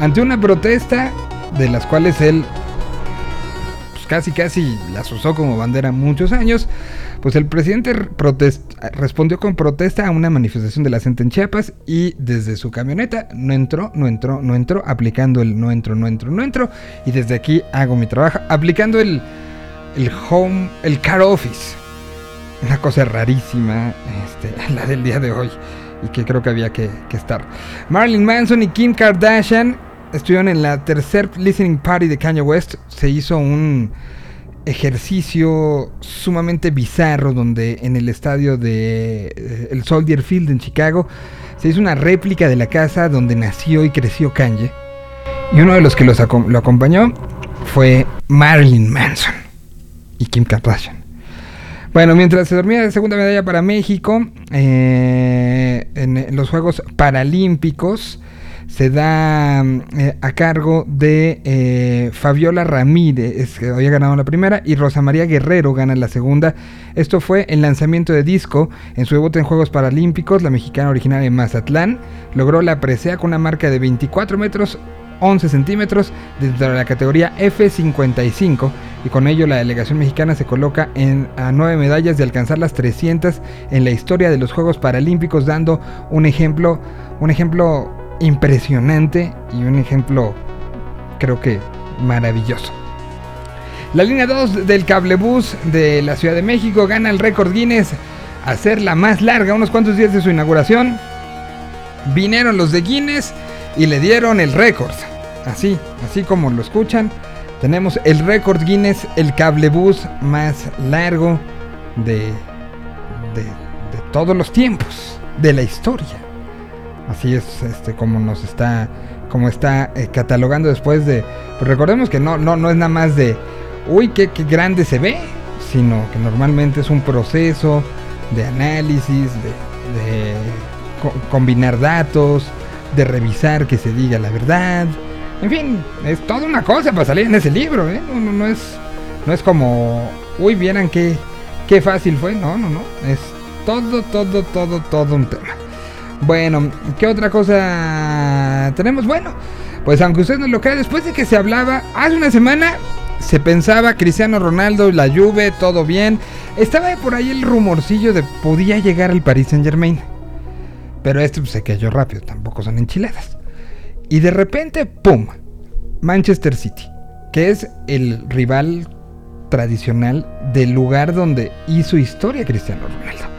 ante una protesta de las cuales él pues, casi casi las usó como bandera muchos años, pues el presidente respondió con protesta a una manifestación de la gente en Chiapas y desde su camioneta no entró, no entró, no entró, aplicando el no entro, no entro, no entro. Y desde aquí hago mi trabajo, aplicando el, el home, el car office. Una cosa rarísima, este, la del día de hoy. Y que creo que había que, que estar. Marilyn Manson y Kim Kardashian estuvieron en la tercer listening party de Kanye West. Se hizo un ejercicio sumamente bizarro donde en el estadio de eh, el Soldier Field en Chicago se hizo una réplica de la casa donde nació y creció Kanye. Y uno de los que lo acompañó fue Marilyn Manson y Kim Kardashian. Bueno, mientras se dormía de segunda medalla para México eh, en los Juegos Paralímpicos, se da eh, a cargo de eh, Fabiola Ramírez, que había ganado la primera, y Rosa María Guerrero gana la segunda. Esto fue el lanzamiento de disco en su debut en Juegos Paralímpicos. La mexicana original de Mazatlán logró la presea con una marca de 24 metros 11 centímetros dentro de la categoría F55 y con ello la delegación mexicana se coloca en, a nueve medallas de alcanzar las 300 en la historia de los Juegos Paralímpicos dando un ejemplo, un ejemplo impresionante y un ejemplo creo que maravilloso. La línea 2 del cablebús de la Ciudad de México gana el récord Guinness a ser la más larga, unos cuantos días de su inauguración. Vinieron los de Guinness y le dieron el récord. Así, así como lo escuchan, tenemos el récord Guinness, el cablebús más largo de, de, de todos los tiempos, de la historia. Así es este, como nos está, como está eh, catalogando después de... Pues recordemos que no, no, no es nada más de, uy, qué, grande se ve, sino que normalmente es un proceso de análisis, de, combinar datos, de revisar que se diga la verdad. En fin, es toda una cosa para salir en ese libro, ¿eh? No, no, es, no es como, uy, vieran qué, qué fácil fue. No, no, no. Es todo, todo, todo, todo un tema. Bueno, ¿qué otra cosa tenemos? Bueno, pues aunque usted no lo crea, después de que se hablaba hace una semana, se pensaba Cristiano Ronaldo, la Juve, todo bien. Estaba por ahí el rumorcillo de podía llegar al Paris Saint Germain. Pero este pues, se cayó rápido, tampoco son enchiladas. Y de repente, ¡pum! Manchester City, que es el rival tradicional del lugar donde hizo historia Cristiano Ronaldo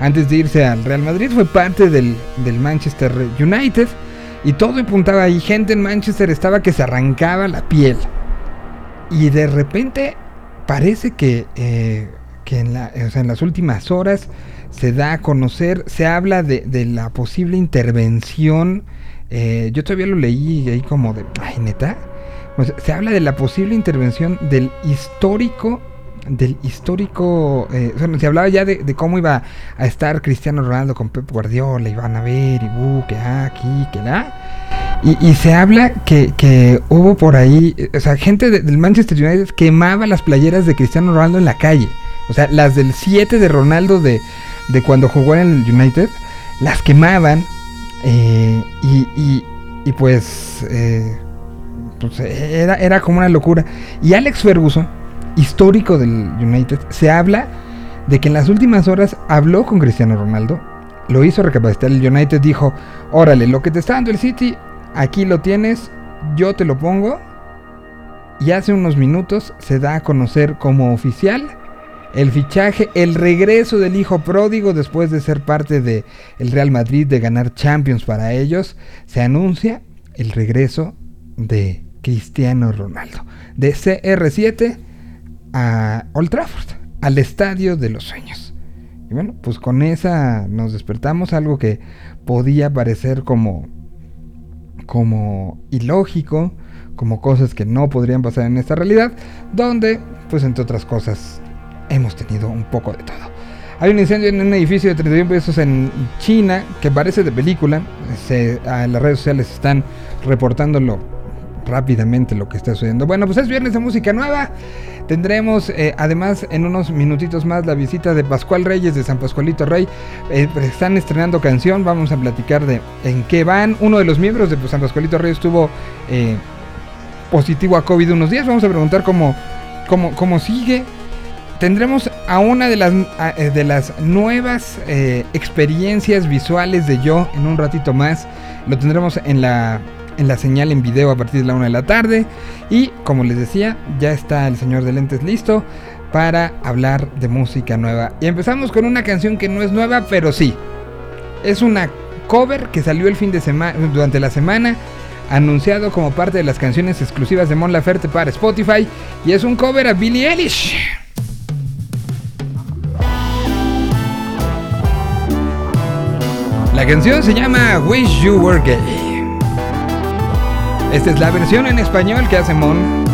antes de irse al Real Madrid, fue parte del, Manchester United y todo apuntaba ahí, gente en Manchester estaba que se arrancaba la piel. Y de repente parece que, eh, en, las últimas horas se da a conocer, se habla de, la posible intervención. Eh, yo todavía lo leí ahí como de, ay, neta. se habla de la posible intervención del histórico del histórico. Eh, se hablaba ya de, cómo iba a estar Cristiano Ronaldo con Pep Guardiola, y a ver, y bu, que aquí, que la. Y, se habla que, hubo por ahí, eh, o sea, gente del Manchester United quemaba las playeras de Cristiano Ronaldo en la calle. O sea, las del 7 de Ronaldo de, de cuando jugó en el United, las quemaban. Eh, y, y, pues, pues era, era como una locura. Y Alex Ferguson histórico del United, se habla de que en las últimas horas habló con Cristiano Ronaldo, lo hizo recapacitar el United, dijo, órale, lo que te está dando el City, aquí lo tienes, yo te lo pongo. Y hace unos minutos se da a conocer como oficial el fichaje, el regreso del hijo pródigo después de ser parte de el Real Madrid, de ganar Champions para ellos, se anuncia el regreso de Cristiano Ronaldo, de CR7 a Old Trafford, al estadio de los sueños. Y bueno, pues con esa nos despertamos algo que podía parecer como como ilógico, como cosas que no podrían pasar en esta realidad, donde pues entre otras cosas hemos tenido un poco de todo. Hay un incendio en un edificio de 31 pesos en China que parece de película. Se, las redes sociales están reportándolo rápidamente lo que está sucediendo. Bueno, pues es viernes de música nueva. Tendremos eh, además en unos minutitos más la visita de Pascual Reyes de San Pascualito Rey. Eh, están estrenando canción, vamos a platicar de en qué van. Uno de los miembros de San Pascualito Rey estuvo eh, positivo a COVID unos días. Vamos a preguntar cómo, cómo, cómo sigue. Tendremos a una de las, de las nuevas experiencias visuales de yo en un ratito más. Lo tendremos en la en la señal en video a partir de la 1 de la tarde. Y como les decía, ya está el señor de lentes listo para hablar de música nueva. Y empezamos con una canción que no es nueva, pero sí. Es una cover que salió el fin de semana durante la semana anunciado como parte de las canciones exclusivas de Mon Laferte para Spotify y es un cover a Billie Eilish. La canción se llama Wish You Were Gay. Esta es la versión en español que hace Mon.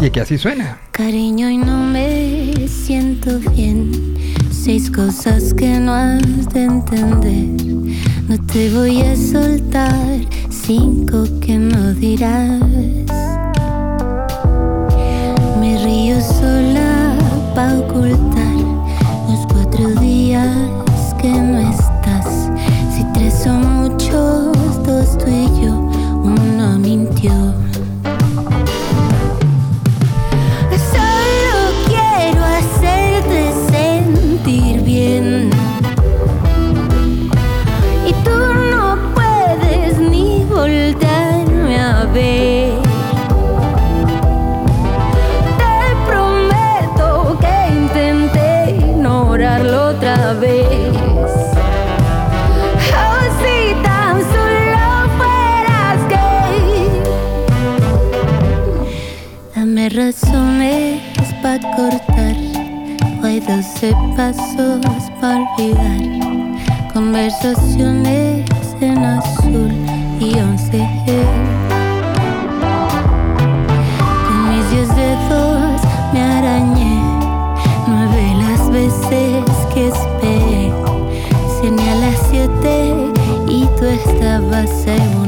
Y que así suena. Cariño, y no me siento bien. Seis cosas que no has de entender. No te voy a soltar. Cinco que no dirás. Me río sola para ocultar cortar. Hay doce pasos para olvidar. Conversaciones en azul y once. Con mis diez dedos me arañé. Nueve las veces que esperé. Cené a las siete y tú estabas en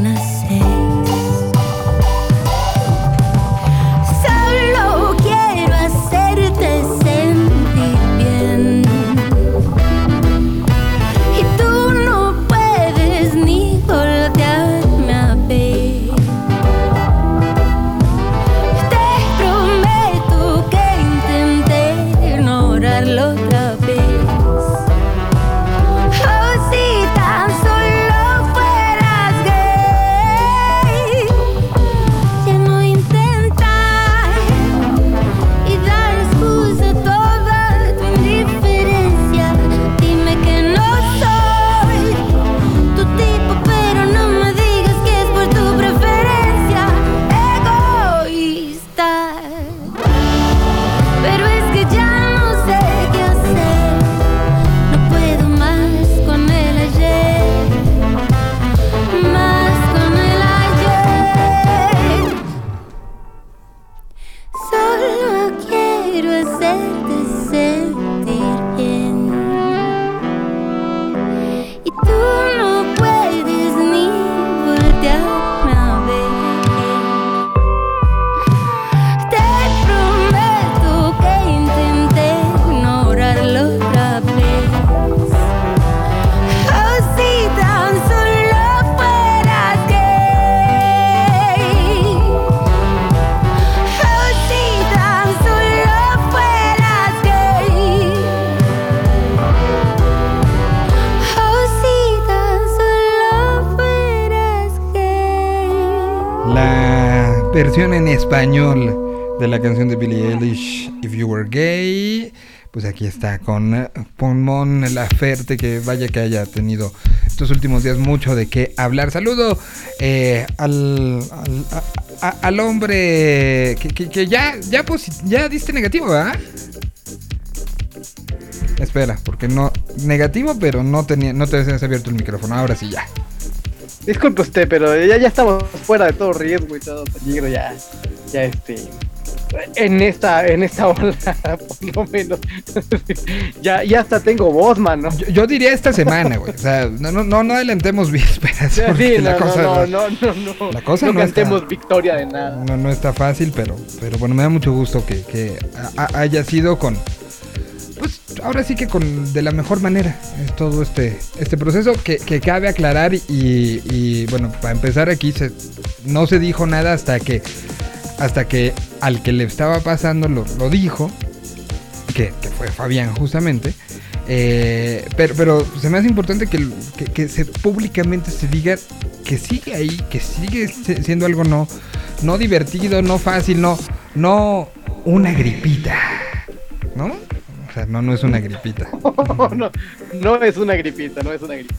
español de la canción de Billie Eilish, If You Were Gay. Pues aquí está con Pomón Laferte, que vaya que haya tenido estos últimos días mucho de qué hablar. Saludo eh, al, al, hombre que, ya, ya, ya diste negativo, ¿verdad? Espera, porque no. Negativo, pero no tenía, no te habías abierto el micrófono. Ahora sí ya. Disculpe usted, pero ya, ya estamos fuera de todo riesgo y todo peligro, ya, ya este, en esta, en esta ola, por lo menos. ya, ya hasta tengo voz, mano. Yo, yo diría esta semana, güey. O sea, no, no, no, no adelantemos vísperas. Sí, porque no, la cosa no, no- no, no, la cosa no está- cantemos victoria de nada. No, no está fácil, pero, pero bueno, me da mucho gusto que, que ha- ha- haya sido con. Pues ahora sí que con de la mejor manera es todo este, este proceso que, que cabe aclarar y, y, bueno, para empezar aquí se, no se dijo nada hasta que hasta que al que le estaba pasando lo, dijo, que, que fue Fabián justamente. Eh, pero, pero se me hace importante que, que, que se públicamente se diga que sigue ahí, que sigue si- siendo algo no, no divertido, no fácil, no, no una gripita, ¿no? Sea, no, no es una gripita. no, no es una gripita, no es una gripita.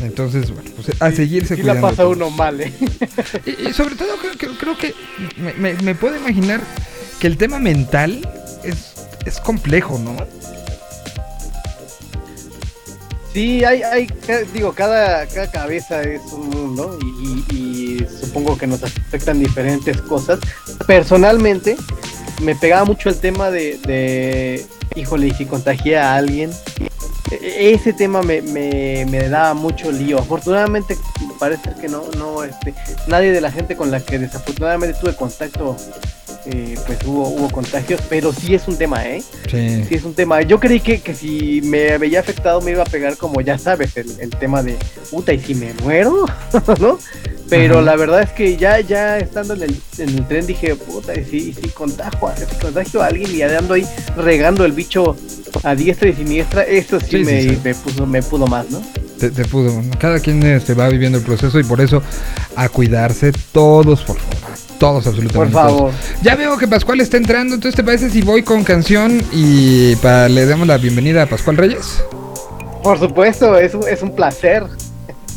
Entonces, bueno, pues a seguirse Sí la cuidando pasa todos. uno mal, eh. Y, y sobre todo creo, creo- creo que me, me- me puedo imaginar que el tema mental es, es complejo, ¿no? Sí, hay, hay, digo, cada, cada cabeza es un mundo y, y- y supongo que nos afectan diferentes cosas. Personalmente, me pegaba mucho el tema de, híjole, y si contagié a alguien. E- Ese tema me, me, me daba mucho lío. Afortunadamente, parece que no, no, este, nadie de la gente con la que desafortunadamente tuve contacto, eh, pues hubo, hubo contagios, pero sí es un tema, ¿eh? Sí. Sí, es un tema. Yo creí que, que si me veía afectado me iba a pegar como ya sabes, el, el tema de puta, ¿y si me muero? ¿No? Pero Ajá. la verdad es que ya, ya estando en el, en el tren dije, puta, ¿y si, si contagio, si contagio a alguien y ando ahí regando el bicho a diestra y siniestra, eso sí, me, sí. me puso, me pudo más, ¿no? Te, te pudo. Cada quien este, va viviendo el proceso y por eso a cuidarse todos, por favor. Todos, absolutamente. Por todos. favor. Ya veo que Pascual está entrando, entonces ¿te parece si voy con canción y para, le damos la bienvenida a Pascual Reyes? Por supuesto, es un, es un placer.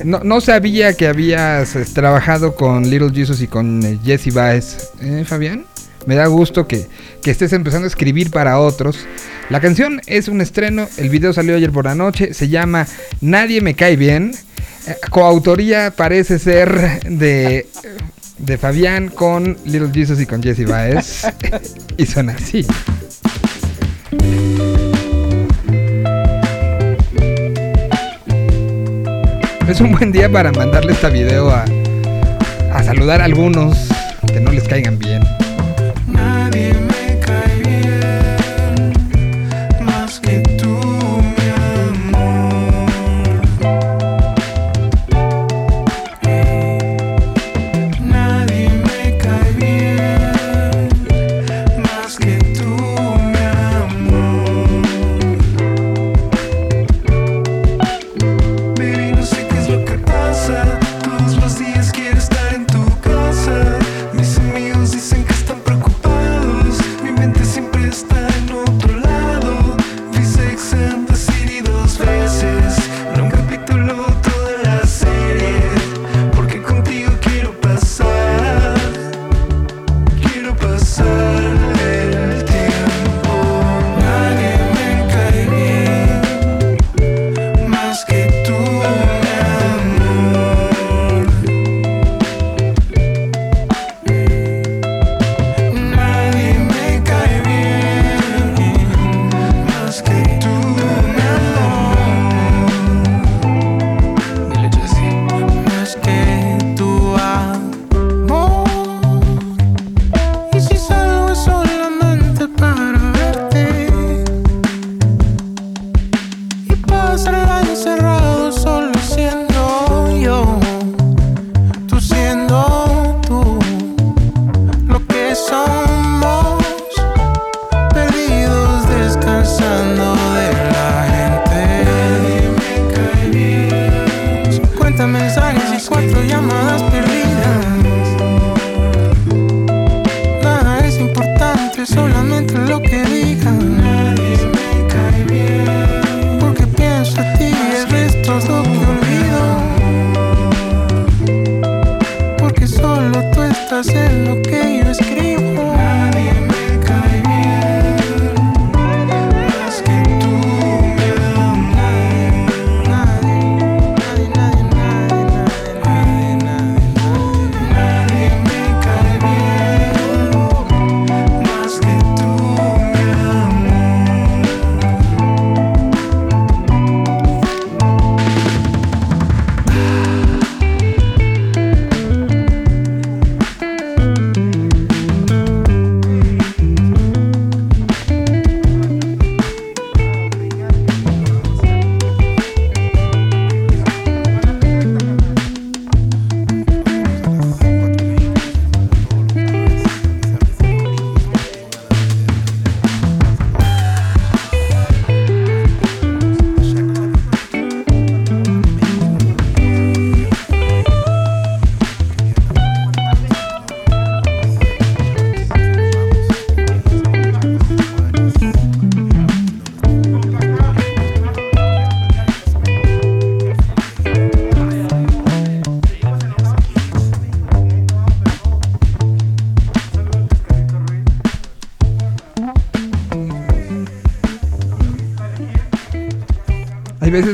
No, no sabía que habías eh, trabajado con Little Jesus y con eh, Jesse Baez, ¿eh, Fabián? Me da gusto que, que estés empezando a escribir para otros. La canción es un estreno, el video salió ayer por la noche, se llama Nadie me cae bien. Eh, coautoría parece ser de, de Fabián con Little Jesus y con Jesse Baez. y suena así. Es un buen día para mandarle este video a, a saludar a algunos que no les caigan bien.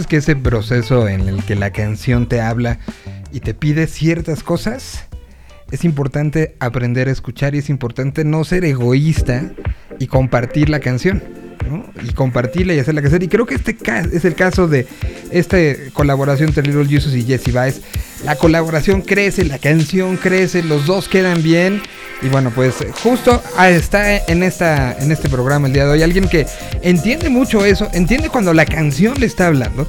Veces que ese proceso en el que la canción te habla y te pide ciertas cosas, es importante aprender a escuchar y es importante no ser egoísta y compartir la canción. Y compartirla y hacerla crecer. Y creo que este es el caso de esta colaboración entre Little Jesus y Jesse Baez. La colaboración crece, la canción crece, los dos quedan bien. Y bueno, pues justo ah, está en, esta, en este programa el día de hoy alguien que entiende mucho eso, entiende cuando la canción le está hablando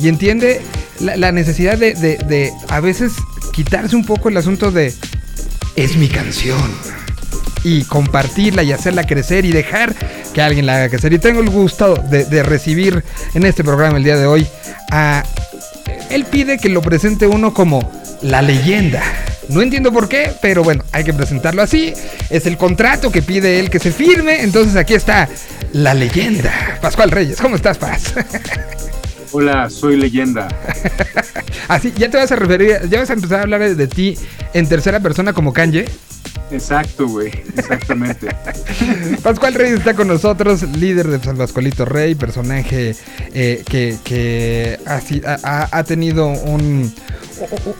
y entiende la, necesidad de, de- de a veces quitarse un poco el asunto de es mi canción y compartirla y hacerla crecer y dejar que alguien la haga crecer. Y tengo el gusto de recibir en este programa el día de hoy a... Él pide que lo presente uno como la leyenda. No entiendo por qué, pero bueno, hay que presentarlo así. Es el contrato que pide él que se firme. Entonces aquí está la leyenda. Pascual Reyes, ¿cómo estás, Paz? Hola, soy leyenda. Así, ya te vas a referir, ya vas a empezar a hablar de, ti en tercera persona como Kanye. Exacto, güey. Exactamente. Pascual Reyes está con nosotros, líder de San Pascualito Rey, personaje eh, que, ha, tenido un,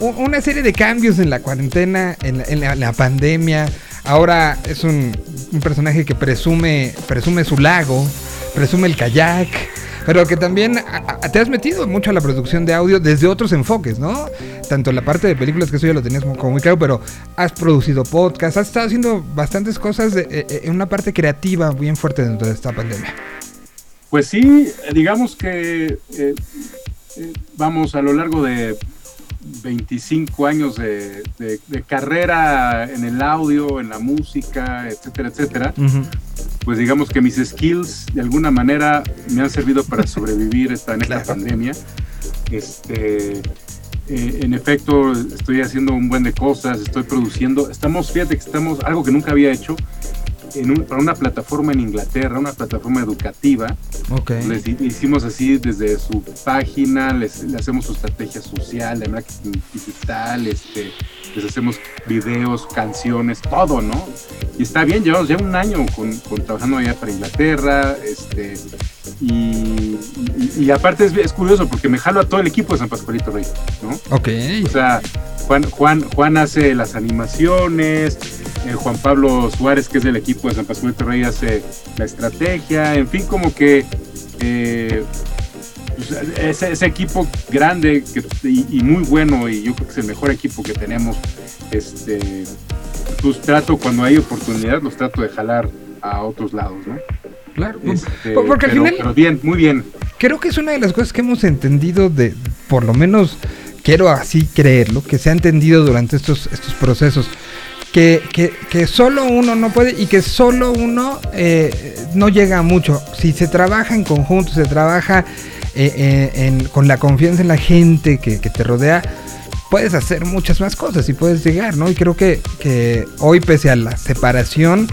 una serie de cambios en la cuarentena, en la, en la- en la pandemia. Ahora es un, un personaje que presume, presume su lago, presume el kayak. Pero que también te has metido mucho a la producción de audio desde otros enfoques, ¿no? Tanto la parte de películas, que eso ya lo tenías como, muy claro, pero has producido podcasts, has estado haciendo bastantes cosas eh, eh, en una parte creativa bien fuerte dentro de esta pandemia. Pues sí, eh, digamos que vamos a lo largo de 25 años de, de- de carrera en el audio, en la música, etcétera, etcétera. Pues digamos que mis skills de alguna manera me han servido para sobrevivir esta, en esta Claro. pandemia. Este, eh, en efecto, estoy haciendo un buen de cosas, estoy produciendo. Estamos, fíjate que estamos, algo que nunca había hecho, en un- para una plataforma en Inglaterra, una plataforma educativa. Les hi- hicimos así desde su página, les, le hacemos su estrategia social, de marketing digital, este, les hacemos videos, canciones, todo, ¿no? Y está bien, llevamos ya un año con, con trabajando allá para Inglaterra, este, y, y- y aparte es, es curioso porque me jalo a todo el equipo de San Pascualito Rey, ¿no? Ok. O sea, Juan, Juan, Juan hace las animaciones, eh, Juan Pablo Suárez, que es del equipo de San Pascualito Rey, hace la estrategia, en fin, como que eh, ese, ese equipo grande que- y, y muy bueno, y yo creo que es el mejor equipo que tenemos, este, pues trato, cuando hay oportunidad, los trato de jalar a otros lados, ¿no? Claro. Este, Por- porque al pero, final pero bien, muy bien. creo que es una de las cosas que hemos entendido de, por lo menos quiero así creerlo, que se ha entendido durante estos, estos procesos. Que, que, que solo uno no puede y que solo uno eh, no llega a mucho. Si se trabaja en conjunto, se trabaja eh, eh, con la confianza en la gente que, te rodea, puedes hacer muchas más cosas y puedes llegar, ¿no? Y creo que, hoy, pese a la separación,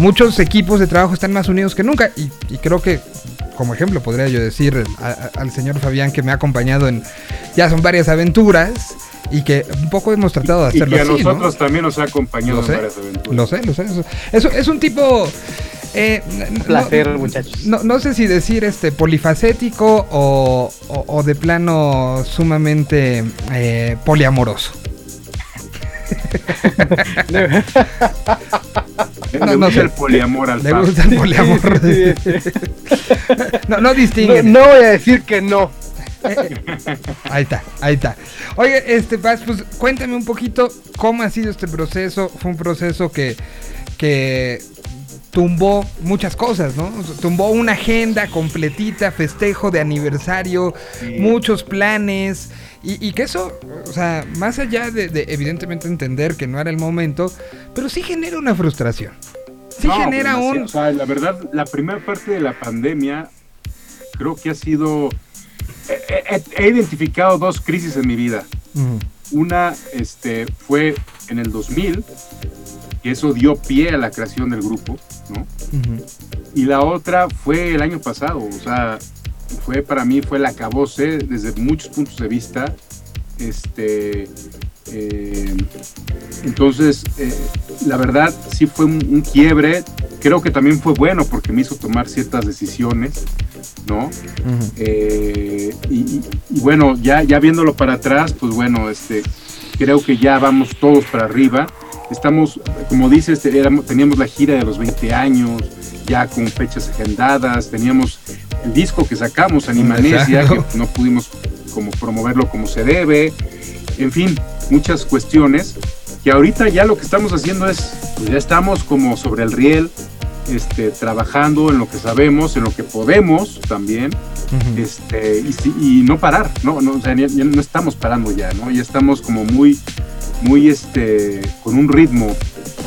muchos equipos de trabajo están más unidos que nunca. Y, y creo que, como ejemplo, podría yo decir al señor Fabián que me ha acompañado en ya son varias aventuras y que un poco hemos tratado de Y hacerlo que a así, ¿no? nosotros también nos ha acompañado Lo en sé, varias aventuras. Lo sé, lo sé. Eso, eso es un tipo. eh, placer, no, muchachos. No, no sé si decir este polifacético o, o- o de plano sumamente eh, poliamoroso. Le No, gusta no sé. el poliamor al Le gusta el poliamor. Sí, sí, sí. No, no No, distinguen. no voy a decir que no. Ahí está, ahí está. Oye, este Paz, pues cuéntame un poquito cómo ha sido este proceso. Fue un proceso que, que tumbó muchas cosas, ¿no? Tumbó una agenda completita, festejo de aniversario, Sí. muchos planes. Y, y que eso, o sea, más allá de, de evidentemente entender que no era el momento, pero sí genera una frustración. Sí No, genera demasiado. un... O sea, la verdad, la primera parte de la pandemia creo que ha sido... He, he- he identificado dos crisis en mi vida. Una este, fue en el 2000, que eso dio pie a la creación del grupo, ¿no? Y la otra fue el año pasado, o sea, fue para mí fue el acabose desde muchos puntos de vista. Este, eh, entonces, eh, la verdad sí fue un, un quiebre. Creo que también fue bueno porque me hizo tomar ciertas decisiones, ¿no? Eh, y, y- y bueno, ya, ya viéndolo para atrás, pues bueno, este, creo que ya vamos todos para arriba. Estamos, como dices, teníamos la gira de los 20 años, ya con fechas agendadas, teníamos el disco que sacamos, Animanesia, que no pudimos como promoverlo como se debe, en fin, muchas cuestiones que ahorita ya lo que estamos haciendo es, pues ya estamos como sobre el riel, este, trabajando en lo que sabemos, en lo que podemos también, este, y, no parar, ¿no? no, o sea, ya- ya no estamos parando ya, ¿no? Ya estamos como muy, muy, este, con un ritmo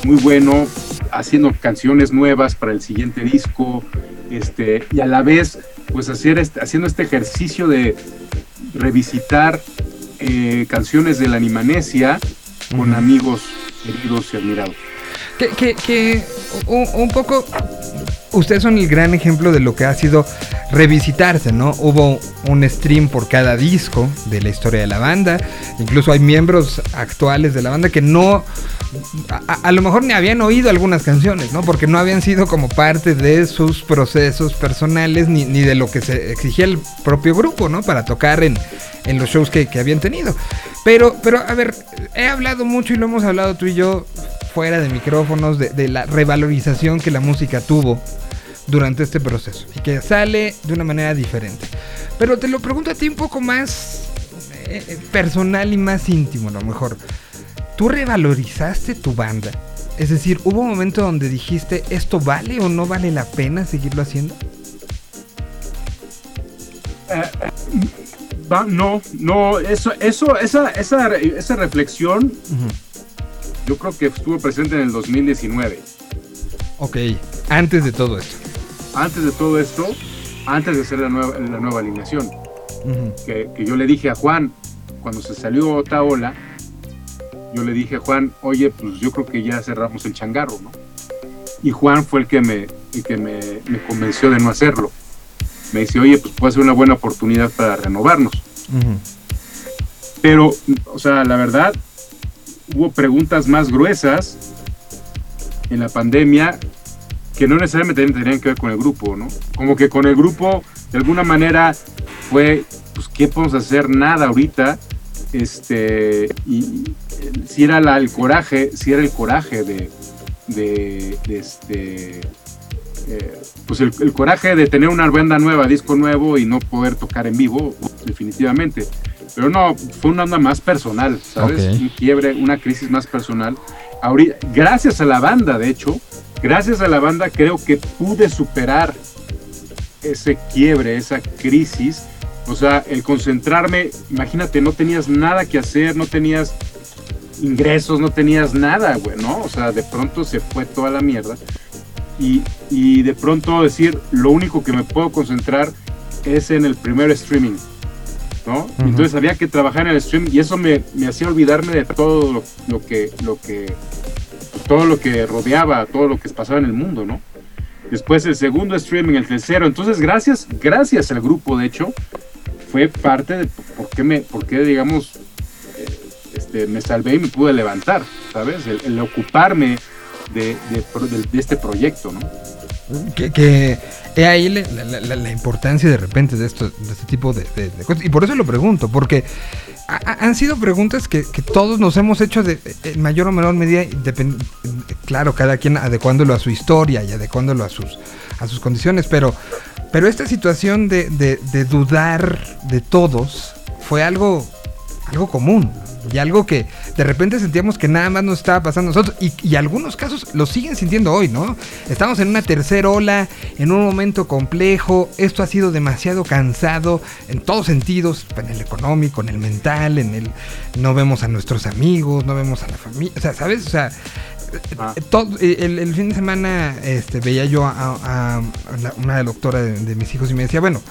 muy bueno, haciendo canciones nuevas para el siguiente disco, este, y a la vez, pues hacer este, haciendo este ejercicio de revisitar eh, canciones de la Animanesia con amigos queridos y admirados. Que, que, que un, poco ustedes son el gran ejemplo de lo que ha sido revisitarse, ¿no? Hubo un stream por cada disco de la historia de la banda, incluso hay miembros actuales de la banda que no, a lo mejor ni habían oído algunas canciones, ¿no? Porque no habían sido como parte de sus procesos personales ni, ni de lo que se exigía el propio grupo, ¿no? Para tocar en, en los shows que, que habían tenido. Pero, pero, a ver, he hablado mucho y lo hemos hablado tú y yo fuera de micrófonos de, de la revalorización que la música tuvo durante este proceso y que sale de una manera diferente. Pero te lo pregunto a ti un poco más eh, eh, personal y más íntimo, a lo mejor. ¿Tú revalorizaste tu banda? Es decir, ¿hubo un momento donde dijiste esto vale o no vale la pena seguirlo haciendo? Va- no, no, eso, eso, esa, esa, esa reflexión yo creo que estuvo presente en el 2019. Ok, antes de todo esto. Antes de todo esto, antes de hacer la nueva, la nueva alineación, que, que yo le dije a Juan, cuando se salió Otaola, yo le dije a Juan, oye, pues yo creo que ya cerramos el changarro, ¿no? Y Juan fue el que me, el que me, me convenció de no hacerlo. Me dice, oye, pues puede ser una buena oportunidad para renovarnos. Ujú. Pero, o sea, la verdad, hubo preguntas más gruesas en la pandemia que no necesariamente tenían que ver con el grupo, ¿no? Como que con el grupo, de alguna manera, fue, pues, ¿qué podemos hacer? Nada ahorita. Este, y si era la- el coraje, si era el coraje de este, eh, pues el, el coraje de tener una banda nueva, disco nuevo y no poder tocar en vivo, definitivamente. Pero no, fue una onda más personal, ¿sabes? Ok. Un quiebre, una crisis más personal. Ahorita, gracias a la banda, de hecho, gracias a la banda creo que pude superar ese quiebre, esa crisis. O sea, el concentrarme, imagínate, no tenías nada que hacer, no tenías ingresos, no tenías nada, güey, ¿no? O sea, de pronto se fue toda la mierda. Y, y de pronto decir, lo único que me puedo concentrar es en el primer streaming, Entonces había que trabajar en el streaming y eso me, me hacía olvidarme de todo lo, lo que, lo que, todo lo que rodeaba, todo lo que pasaba en el mundo, ¿no? Después el segundo streaming, el tercero. Entonces, gracias, gracias al grupo, de hecho, fue parte de por qué me, por qué, digamos, eh, este, me salvé y me pude levantar, ¿sabes? El, el ocuparme de, de pro- de- de este proyecto, ¿no? Que, que he ahí la, importancia de repente de, esto, de este tipo de, cosas. Y por eso lo pregunto, porque ha- ha- han sido preguntas que, todos nos hemos hecho de, en mayor o menor medida, claro, cada quien adecuándolo a su historia y adecuándolo a sus, a sus condiciones, pero, pero esta situación de, de- de dudar de todos fue algo, algo común. Y algo que de repente sentíamos que nada más nos estaba pasando a nosotros. Y, y algunos casos lo siguen sintiendo hoy, ¿no? Estamos en una tercera ola, en un momento complejo. Esto ha sido demasiado cansado en todos sentidos, en el económico, en el mental, en el... No vemos a nuestros amigos, no vemos a la familia. O sea, ¿sabes? O sea, Ah. eh, todo- eh, el, el fin de semana este, veía yo a, a- a una doctora de, de mis hijos y me decía, bueno,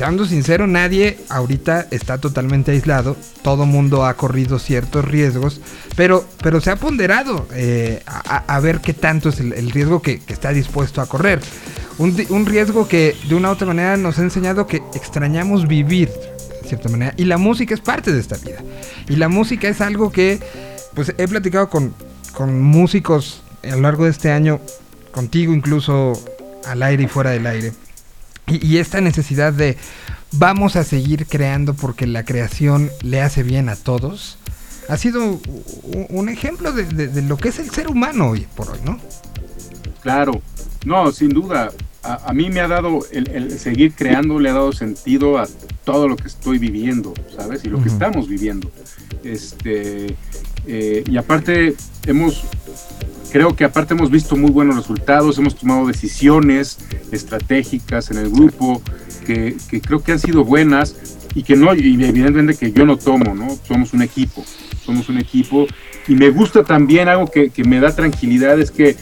Seando sincero, nadie ahorita está totalmente aislado. Todo mundo ha corrido ciertos riesgos, pero, pero se ha ponderado eh, a, a- ver qué tanto es el, el riesgo que, que está dispuesto a correr. Un, un riesgo que de una u otra manera nos ha enseñado que extrañamos vivir, de cierta manera. Y la música es parte de esta vida. Y la música es algo que, pues he platicado con, con músicos a lo largo de este año, contigo incluso al aire y fuera del aire. Y, y esta necesidad de vamos a seguir creando porque la creación le hace bien a todos, ha sido un ejemplo de, de- de lo que es el ser humano hoy por hoy, ¿no? Claro, no, sin duda. A, a mí me ha dado, el, el seguir creando le ha dado sentido a todo lo que estoy viviendo, ¿sabes? Y lo que estamos viviendo. Este, eh, y aparte, hemos, creo que aparte hemos visto muy buenos resultados, hemos tomado decisiones estratégicas en el grupo que, que creo que han sido buenas y que no, y evidentemente que yo no tomo, ¿no? Somos un equipo, somos un equipo. Y me gusta también algo que, que me da tranquilidad, es que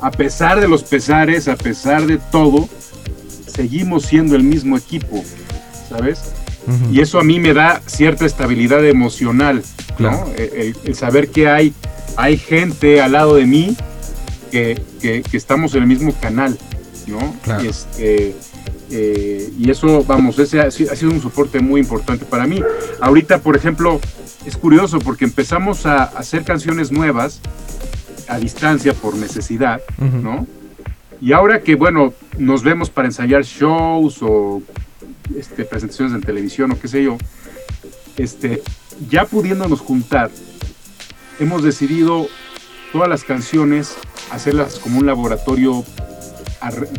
a pesar de los pesares, a pesar de todo, seguimos siendo el mismo equipo, ¿sabes? Y eso a mí me da cierta estabilidad emocional, ¿no? Claro. El, el- el saber que hay, hay gente al lado de mí que, que- que estamos en el mismo canal, ¿no? Claro. Y, este, eh, y eso, vamos, ese ha, si- ha sido un soporte muy importante para mí. Ahorita, por ejemplo, es curioso porque empezamos a hacer canciones nuevas a distancia por necesidad. ¿no? Y ahora que, bueno, nos vemos para ensayar shows o este, presentaciones en televisión o qué sé yo, este, ya pudiéndonos juntar, hemos decidido todas las canciones hacerlas como un laboratorio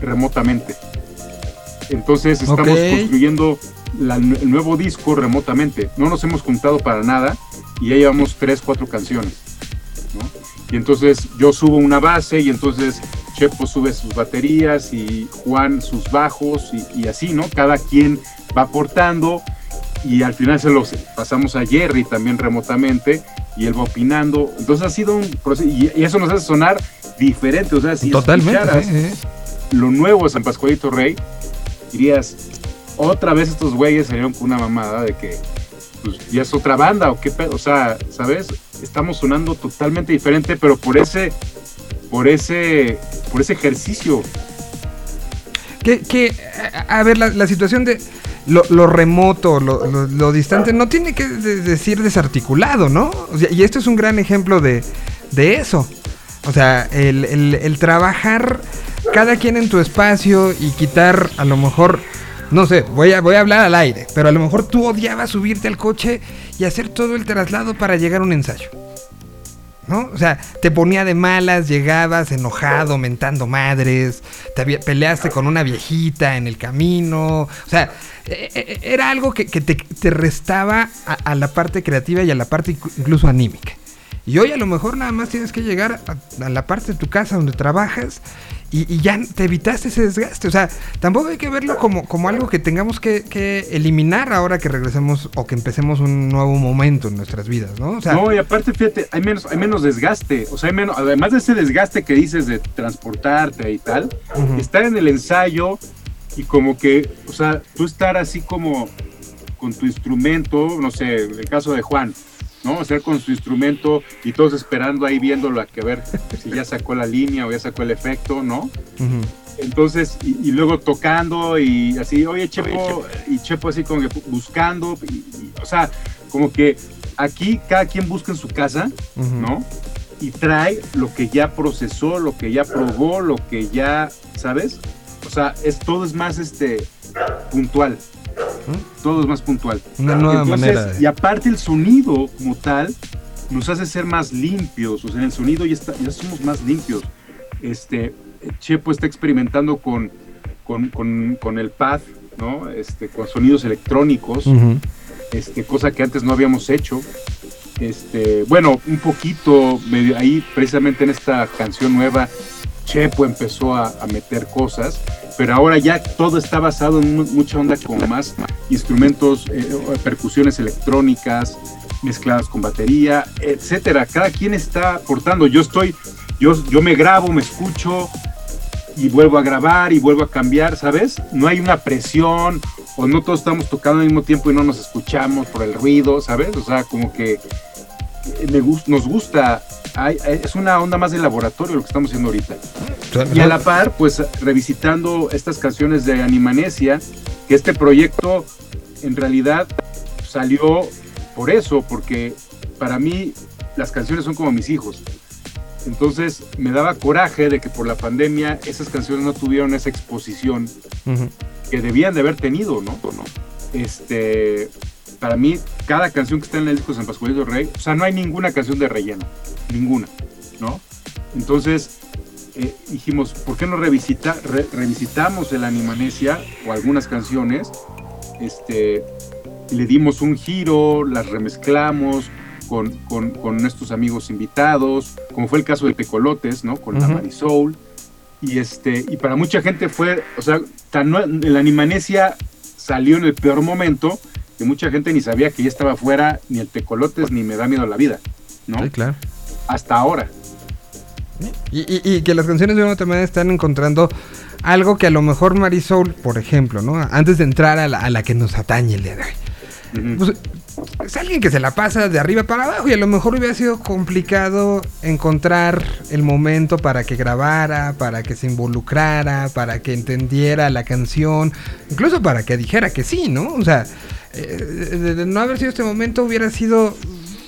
remotamente. Entonces estamos construyendo la- el nuevo disco remotamente. No nos hemos juntado para nada y ya llevamos tres, cuatro canciones. ¿no? Y entonces yo subo una base y entonces Chepo sube sus baterías y Juan sus bajos y, y así, ¿no? Cada quien va aportando y al final se los pasamos a Jerry también remotamente y él va opinando. Entonces ha sido un proceso y, y eso nos hace sonar diferente. O sea, si Totalmente. escucharas ¿eh? lo nuevo de San Pascualito Rey, dirías, otra vez estos güeyes salieron con una mamada de que pues, ya es otra banda o qué pedo. O sea, ¿sabes? Estamos sonando totalmente diferente, pero por ese, por ese, por ese ejercicio. Que, que, a a ver, la, la situación de lo, remoto, lo, distante, no tiene que de- decir desarticulado, ¿no? O sea, y esto es un gran ejemplo de, de eso. O sea, el, el- el trabajar cada quien en tu espacio y quitar a lo mejor, no sé, voy a, voy a hablar al aire, pero a lo mejor tú odiabas subirte al coche y hacer todo el traslado para llegar a un ensayo. ¿No? O sea, te ponía de malas, llegabas enojado, mentando madres, te peleaste con una viejita en el camino, o sea, eh, eh, era algo que, te, restaba a, a la parte creativa y a la parte inclu- incluso anímica. Y hoy a lo mejor nada más tienes que llegar a, a la parte de tu casa donde trabajas y, y ya te evitaste ese desgaste. O sea, tampoco hay que verlo como, como algo que tengamos que, que eliminar ahora que regresemos o que empecemos un nuevo momento en nuestras vidas, ¿no? O sea, no, y aparte, fíjate, hay menos, hay menos desgaste. O sea, hay menos, además de ese desgaste que dices de transportarte y tal, estar en el ensayo y como que, o sea, tú estar así como con tu instrumento, no sé, el caso de Juan, ¿no? Estar con su instrumento y todos esperando ahí viéndolo a que ver si ya sacó la línea o ya sacó el efecto, ¿no? Entonces, y, y luego tocando y así, oye, Chepo, y Chepo así como que buscando, y- y, o sea, como que aquí cada quien busca en su casa. ¿no? Y trae lo que ya procesó, lo que ya probó, lo que ya, ¿sabes? O sea, es todo es más este puntual. Todo es más puntual. Una nueva Entonces, manera. de- Y aparte el sonido como tal nos hace ser más limpios. O sea, en el sonido ya, está- ya somos más limpios. Este, Chepo está experimentando con, con, con- con el pad, ¿no? Este, con sonidos electrónicos Ujú. este, cosa que antes no habíamos hecho. Este, bueno, un poquito medio ahí, precisamente en esta canción nueva, Chepo empezó a, a meter cosas, pero ahora ya todo está basado en mu- mucha onda con más instrumentos, eh, percusiones electrónicas, mezcladas con batería, etcétera. Cada quien está aportando. Yo estoy, yo, yo me grabo, me escucho y vuelvo a grabar y vuelvo a cambiar, ¿sabes? No hay una presión o no todos estamos tocando al mismo tiempo y no nos escuchamos por el ruido, ¿sabes? O sea, como que eh, me nos gusta, hay- es una onda más de laboratorio lo que estamos haciendo ahorita. Y a la par, pues revisitando estas canciones de Animanesia, que este proyecto en realidad salió por eso, porque para mí las canciones son como mis hijos. Entonces me daba coraje de que por la pandemia esas canciones no tuvieron esa exposición que debían de haber tenido, ¿no? Este, para mí, cada canción que está en el disco de San Pascualito Rey, o sea, no hay ninguna canción de relleno, ninguna, ¿no? Entonces, eh, dijimos, ¿por qué no revisita, re- revisitamos el Animanesia o algunas canciones? Este, le dimos un giro, las remezclamos con, con, con estos amigos invitados, como fue el caso de Tecolotes, ¿no? Con la Ujú. Marisol. Y, este, y para mucha gente fue, o sea, tan, el Animanesia salió en el peor momento que mucha gente ni sabía que ya estaba fuera ni el Tecolotes ni Me da miedo la vida, ¿no? Sí, claro. Hasta ahora. Y, y- y que las canciones de una u otra manera están encontrando algo que a lo mejor Marisol, por ejemplo, ¿no? Antes de entrar a la, a la que nos atañe el día de hoy. Pues, es alguien que se la pasa de arriba para abajo y a lo mejor hubiera sido complicado encontrar el momento para que grabara, para que se involucrara, para que entendiera la canción, incluso para que dijera que sí, ¿no? O sea, eh, de, no haber sido este momento hubiera sido,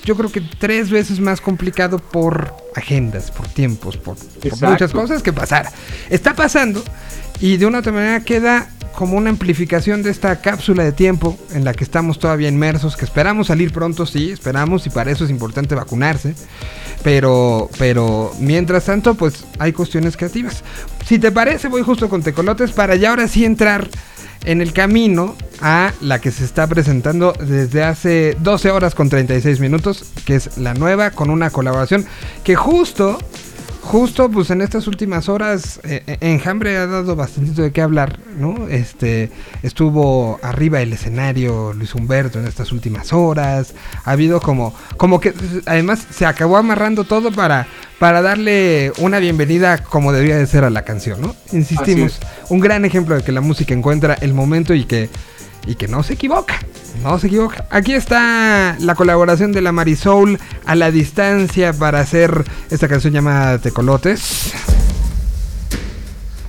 yo creo que tres veces más complicado por agendas, por tiempos, por, muchas cosas que pasara. Está pasando y de una u otra manera queda como una amplificación de esta cápsula de tiempo en la que estamos todavía inmersos, que esperamos salir pronto, sí, esperamos y para eso es importante vacunarse, pero, pero mientras tanto pues hay cuestiones creativas. Si te parece voy justo con Tecolotes para ya ahora sí entrar en el camino a la que se está presentando desde hace 12 horas con 36 minutos, que es la nueva con una colaboración que justo justo pues en estas últimas horas eh, eh, Enjambre ha dado bastante de qué hablar, ¿no? Este estuvo arriba del escenario Luis Humberto en estas últimas horas. Ha habido como como que además se acabó amarrando todo para para darle una bienvenida como debía de ser a la canción, ¿no? Insistimos, un gran ejemplo de que la música encuentra el momento y que y que no se equivoca. No se equivoca. Aquí está la colaboración de la Marisol a la distancia para hacer esta canción llamada Tecolotes.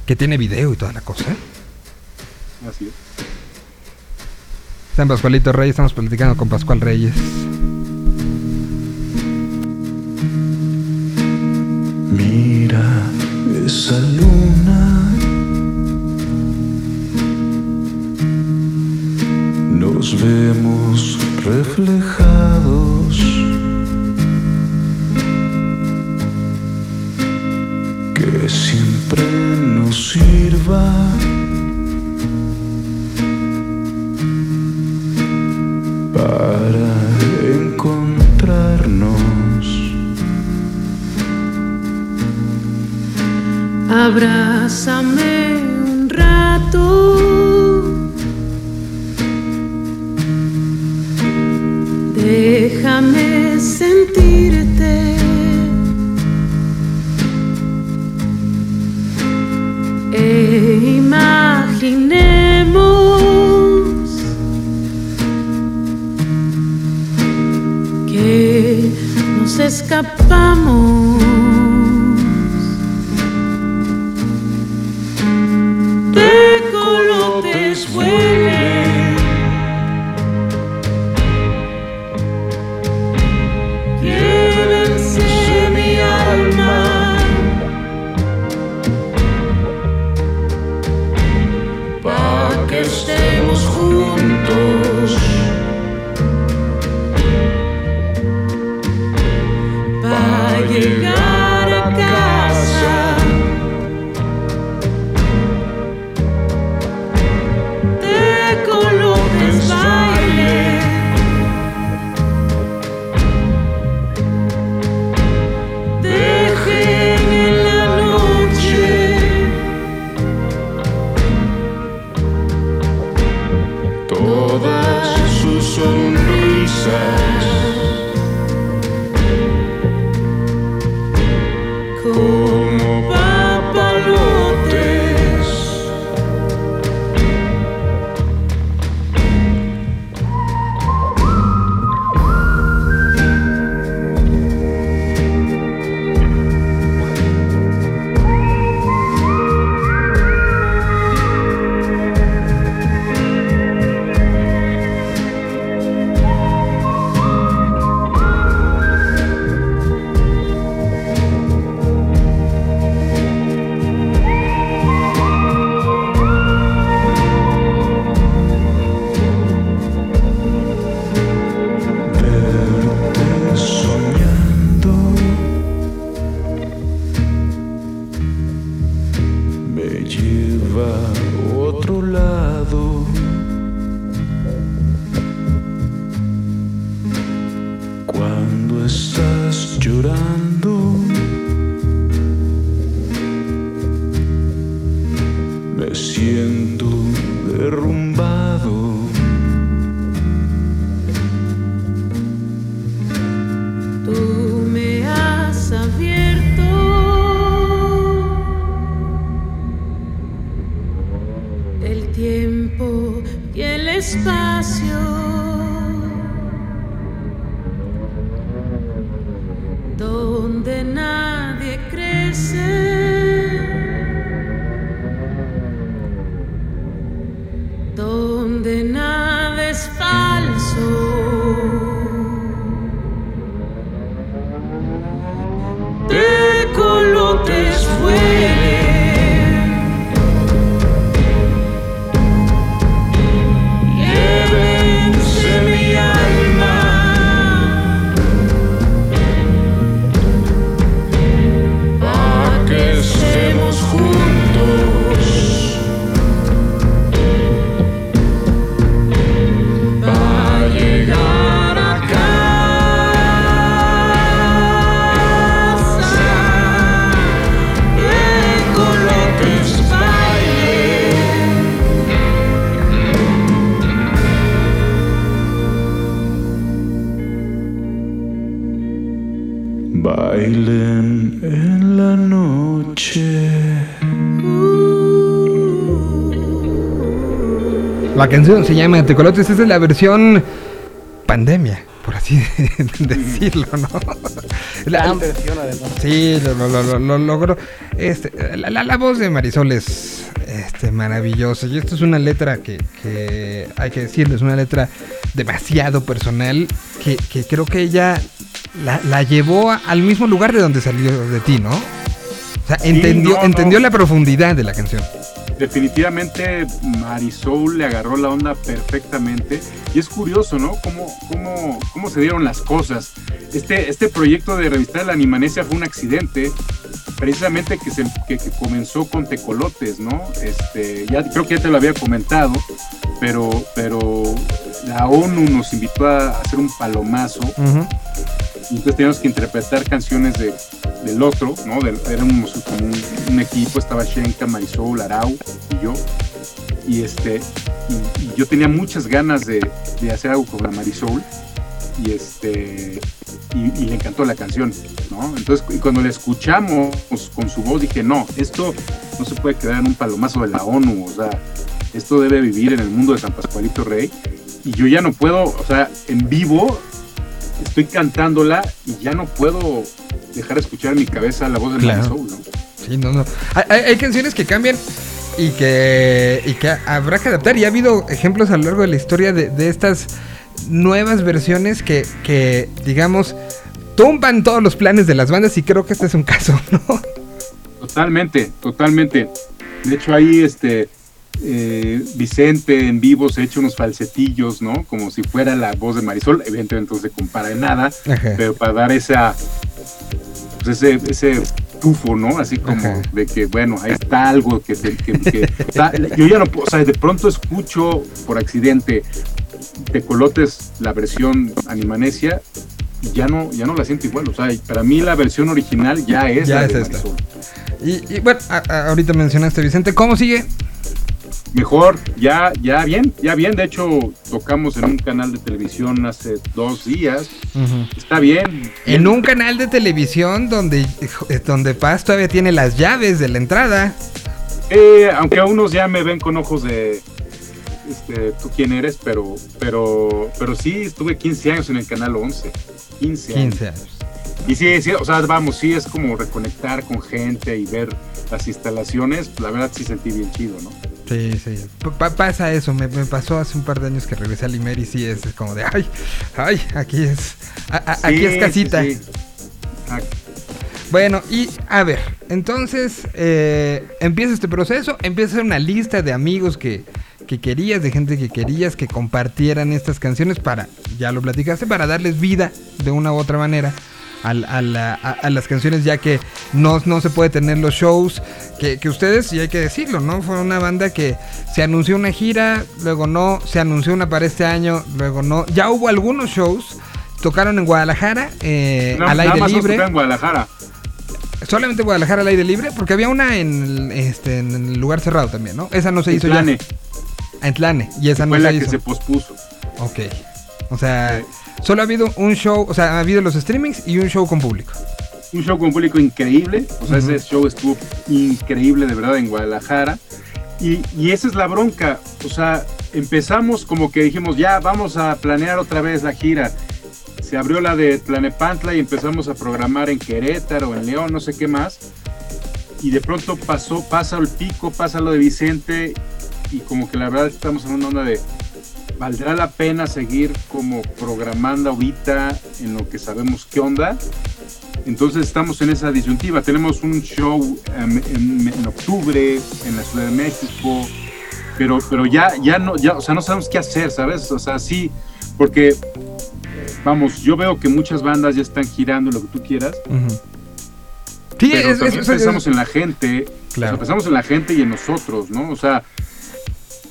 Que tiene video y toda la cosa. ¿eh? Así es. San Pascualito Reyes, estamos platicando con Pascual Reyes. Mira esa luna. Nos vemos reflejados. Que siempre nos sirva. Para encontrarnos. Abrázame un rato. Déjame sentirte. E imaginemos que nos escapamos. Tecolotes vuelen. La canción se llama Tecolotes, esa es la versión pandemia, por así decirlo, ¿no? La-. Sí, lo, lo, lo- lo- logró. Este, la, la- la voz de Marisol es este, maravillosa. Y esto es una letra que, que hay que decirlo, es una letra demasiado personal que, que creo que ella la, la llevó al mismo lugar de donde salió de ti, ¿no? O sea, entendió, no, no. entendió la profundidad de la canción. Definitivamente Marisol le agarró la onda perfectamente y es curioso, ¿no? Cómo, cómo, cómo se dieron las cosas. Este, este proyecto de revistar la Animanesia fue un accidente, precisamente que, se, que, comenzó con Tecolotes, ¿no? Este, ya, creo que ya te lo había comentado, pero, pero la ONU nos invitó a hacer un palomazo entonces teníamos que interpretar canciones de, del otro, ¿no? Éramos como un, equipo, estaba Shenka, Marisol, Arau y yo. Y este y, yo tenía muchas ganas de, de hacer algo con la Marisol y este y le encantó la canción, ¿no? Entonces y cuando la escuchamos con su voz dije, no, esto no se puede quedar en un palomazo de la ONU, o sea, esto debe vivir en el mundo de San Pascualito Rey. Y yo ya no puedo, o sea, en vivo estoy cantándola y ya no puedo dejar de escuchar en mi cabeza la voz de Claro. Marisol, ¿no? Sí, no, no. Hay, hay- hay canciones que cambian y que, y que habrá que adaptar. Y ha habido ejemplos a lo largo de la historia de, de estas nuevas versiones que, que, digamos, tumban todos los planes de las bandas y creo que este es un caso, ¿no? Totalmente, totalmente. De hecho, ahí este eh, Vicente en vivo se echa unos falsetillos, ¿no? Como si fuera la voz de Marisol. Evidentemente no se compara en nada, Ajá. pero para dar esa pues ese, ese tufo, ¿no? Así como Ajá. de que, bueno, ahí está algo que, te- que- que- está- yo ya no puedo, o sea, de pronto escucho por accidente Tecolotes, la versión Animanesia, ya no, ya no la siento igual, o sea, para mí la versión original ya es Ya la es de esta. Y bueno, a- a- ahorita mencionaste Vicente, ¿cómo sigue? Mejor, ya, ya bien, ya bien. De hecho, tocamos en un canal de televisión hace dos días. Está bien. En un canal de televisión donde, eh, donde Paz todavía tiene las llaves de la entrada. Eh, aunque a unos ya me ven con ojos de, este, tú quién eres, pero, pero, pero sí, estuve 15 años en el canal 11. 15 años. 15 años. Y sí, sí, o sea, vamos, sí es como reconectar con gente y ver las instalaciones. La verdad sí sentí bien chido, ¿no? Sí, sí. Pa- pasa eso, me, me pasó hace un par de años que regresé a Limer y sí es, es como de, ay, ay, aquí es, a- a- aquí es casita. sí, sí. Ah, Bueno, y a ver, entonces eh, empieza este proceso, empieza una lista de amigos que, que querías, de gente que querías que compartieran estas canciones para, ya lo platicaste, para darles vida de una u otra manera al- a, la- a- a las canciones, ya que no, no se puede tener los shows que, que ustedes, y hay que decirlo, ¿no? Fue una banda que se anunció una gira, luego no, se anunció una para este año, luego no. Ya hubo algunos shows tocaron en Guadalajara, eh, No, al nada aire más nos libre. en Guadalajara. Solamente Guadalajara al aire libre, porque había una en, el- este, en el lugar cerrado también, ¿no? Esa no se hizo Tlane, ya. En Tlane, y esa no fue se la que se pospuso. Ok. O sea, Sí. Solo ha habido un show, o sea, ha habido los streamings y un show con público. Un show con público increíble. O sea, ese show estuvo increíble de verdad en Guadalajara. Y, y esa es la bronca. O sea, empezamos como que dijimos, ya vamos a planear otra vez la gira. Se abrió la de Tlanepantla y empezamos a programar en Querétaro, en León, no sé qué más. Y de pronto pasó, pasa el pico, pasa lo de Vicente. Y como que la verdad estamos en una onda de, ¿valdrá la pena seguir como programando ahorita en lo que sabemos qué onda? Entonces estamos en esa disyuntiva. Tenemos un show em, en, en octubre en la Ciudad de México, pero, pero ya, ya no, ya, o sea, no sabemos qué hacer, ¿sabes? O sea, sí, porque, vamos, yo veo que muchas bandas ya están girando lo que tú quieras, Sí, pero es, también es- pensamos en la gente, Claro. o sea, pensamos en la gente y en nosotros, ¿no? O sea,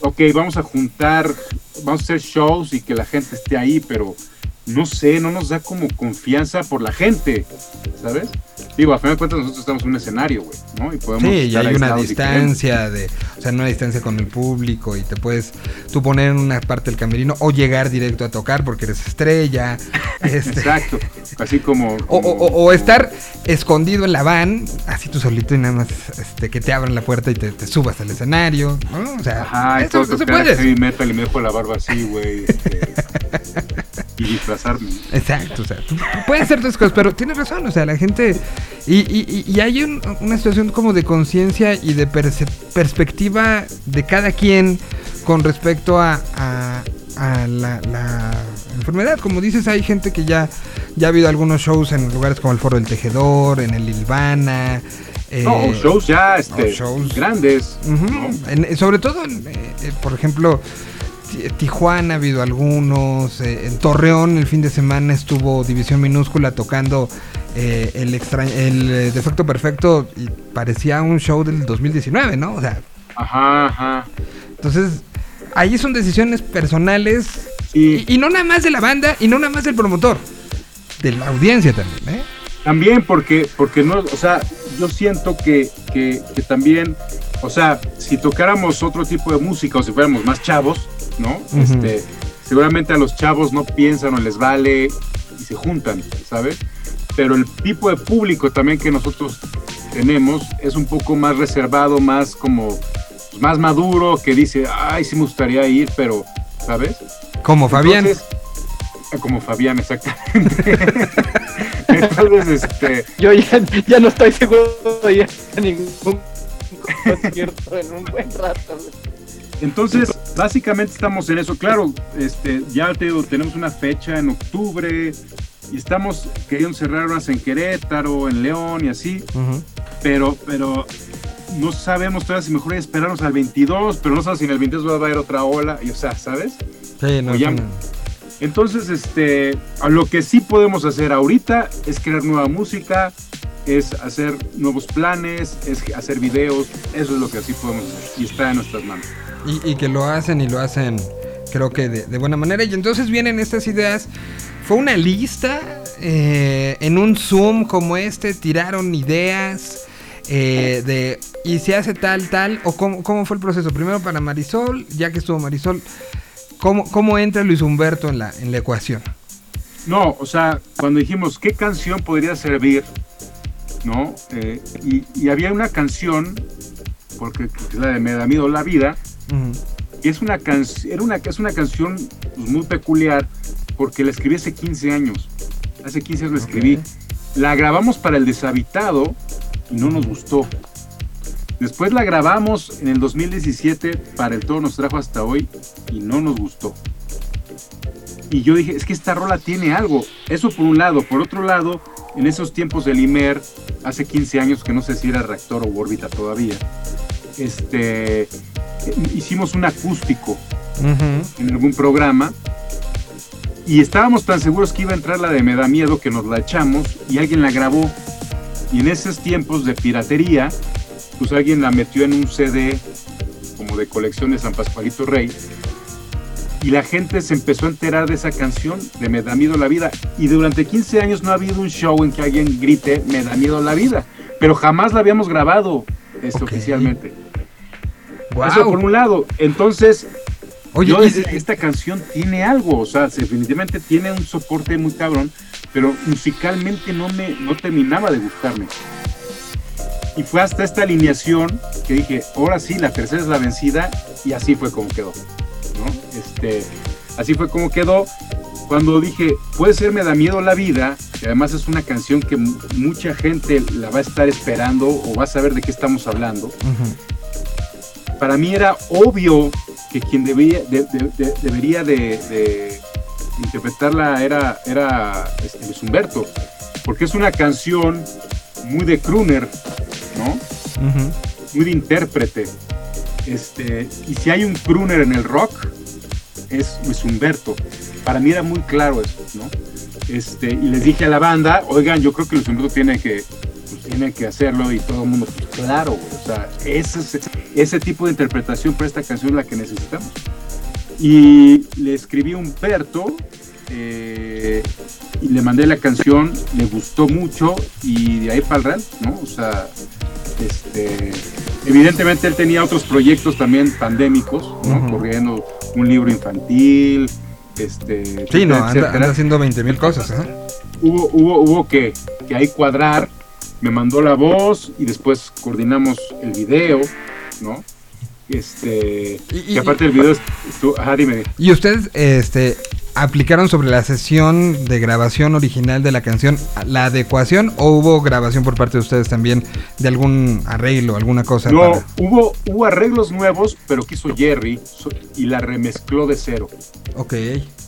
ok, vamos a juntar, vamos a hacer shows y que la gente esté ahí, pero no sé, no nos da como confianza por la gente, ¿sabes? Digo, a fin de cuentas nosotros estamos en un escenario, güey, ¿no? Y podemos Sí, y hay una distancia de, o sea, no una distancia con el público y te puedes tú poner en una parte del camerino o llegar directo a tocar porque eres estrella, este, Exacto, así como... o, como- o- o- o estar escondido en la van, así tú solito y nada más este, que te abran la puerta y te, te subas al escenario, ¿no? O sea, Ajá, eso, eso se puede. metal y me dejo la barba así, güey. este, y disfrazarme. Exacto, o sea, tú, tú puedes hacer tus cosas, pero tienes razón, o sea, la gente... Y, y- y- hay un- una situación como de conciencia y de perspectiva de cada quien con respecto a, a- a la, la enfermedad. Como dices, hay gente que ya, ya ha habido algunos shows en lugares como el Foro del Tejedor, en el Ilvana. eh, No, shows ya este, shows. grandes. Ujú, ¿no? en- sobre todo, en, eh, eh, por ejemplo, Tijuana ha habido algunos, eh, en Torreón el fin de semana estuvo División Minúscula tocando eh, el, extra, el eh, Defecto Perfecto y parecía un show del 2019, ¿no? O sea, Ajá, ajá. entonces ahí son decisiones personales Sí. y, y no nada más de la banda y no nada más del promotor, de la audiencia también, ¿eh? También porque, porque no, o sea, yo siento que, que, que también, o sea, si tocáramos otro tipo de música o si fuéramos más chavos, ¿no? Este, seguramente a los chavos no piensan o les vale y se juntan, ¿sabes? Pero el tipo de público también que nosotros tenemos es un poco más reservado, más como, pues, más maduro, que dice, ay, sí me gustaría ir, pero, ¿sabes? Como Fabián. Entonces, eh, como Fabián, exactamente. Entonces, este, Yo ya, ya no estoy seguro de ir a ningún concierto en un buen rato. Entonces, básicamente estamos en eso. Claro, este, ya te digo, tenemos una fecha en octubre y estamos queriendo cerrar unas en Querétaro, en León y así, pero, pero no sabemos todavía si mejor es esperarnos al 22, pero no sabemos si en el 22 va a haber otra ola, y o sea, ¿sabes? Sí, no, O ya- sí, no. Entonces, este, a lo que sí podemos hacer ahorita es crear nueva música, es hacer nuevos planes, es hacer videos, eso es lo que así podemos hacer y está en nuestras manos. Y, y que lo hacen y lo hacen, creo que de, de buena manera. Y entonces vienen estas ideas. Fue una lista eh, en un Zoom como este, tiraron ideas eh, de y se hace tal, tal, o cómo, cómo fue el proceso. Primero para Marisol, ya que estuvo Marisol, ¿cómo, cómo entra Luis Humberto en la, en la ecuación? No, o sea, cuando dijimos qué canción podría servir, ¿no? Eh, y, y había una canción, porque es la de Me da miedo la vida, Y es una, can era una, es una canción pues, muy peculiar porque la escribí hace 15 años. Hace 15 años la escribí. La grabamos para el deshabitado y no nos gustó. Después la grabamos en el 2017 para el Todo nos trajo hasta hoy y no nos gustó. Y yo dije, es que esta rola tiene algo. Eso por un lado. Por otro lado, en esos tiempos del Imer, hace 15 años que no sé si era reactor o órbita todavía, este, hicimos un acústico en algún programa y estábamos tan seguros que iba a entrar la de Me da miedo que nos la echamos y alguien la grabó y en esos tiempos de piratería pues alguien la metió en un CD como de colección de San Pascualito Rey y la gente se empezó a enterar de esa canción de Me da miedo la vida. Y durante 15 años no ha habido un show en que alguien grite Me da miedo la vida. Pero jamás la habíamos grabado este, oficialmente. Eso por un lado. Entonces, Oye, yo esta canción tiene algo, o sea, definitivamente tiene un soporte muy cabrón, pero musicalmente no me no terminaba de gustarme. Y fue hasta esta alineación que dije, ahora sí, la tercera es la vencida, y así fue como quedó. ¿no? Este, así fue como quedó. Cuando dije, puede ser Me da miedo la vida, que además es una canción que mu- mucha gente la va a estar esperando o va a saber de qué estamos hablando. Para mí era obvio que quien debía, de- de- de- debería de, interpretarla era, era este, Luis Humberto, porque es una canción muy de crooner, ¿no? Muy de intérprete. Este, y si hay un crooner en el rock, es Luis Humberto. Para mí era muy claro eso, ¿no? Este, y les dije a la banda, oigan, yo creo que Luis Humberto tiene que, tiene que hacerlo y todo el mundo, pues claro, güey, o sea, ese, es- ese tipo de interpretación para esta canción es la que necesitamos. Y le escribí a Humberto eh, y le mandé la canción, le gustó mucho y de ahí para el real, ¿no? O sea, este, evidentemente él tenía otros proyectos también pandémicos, ¿no? Corriendo un libro infantil, este, Sí, etcétera, no, anda haciendo 20 mil cosas, ¿eh? Hubo, hubo, hubo que, que ahí cuadrar, me mandó la voz y después coordinamos el video, ¿no? Este, Y- y, y- aparte del video, estuvo, ajá, dime. Y ustedes, este, aplicaron sobre la sesión de grabación original de la canción la adecuación o hubo grabación por parte de ustedes también de algún arreglo, alguna cosa No, para- hubo, hubo arreglos nuevos, pero que hizo Jerry y la remezcló de cero. Ok.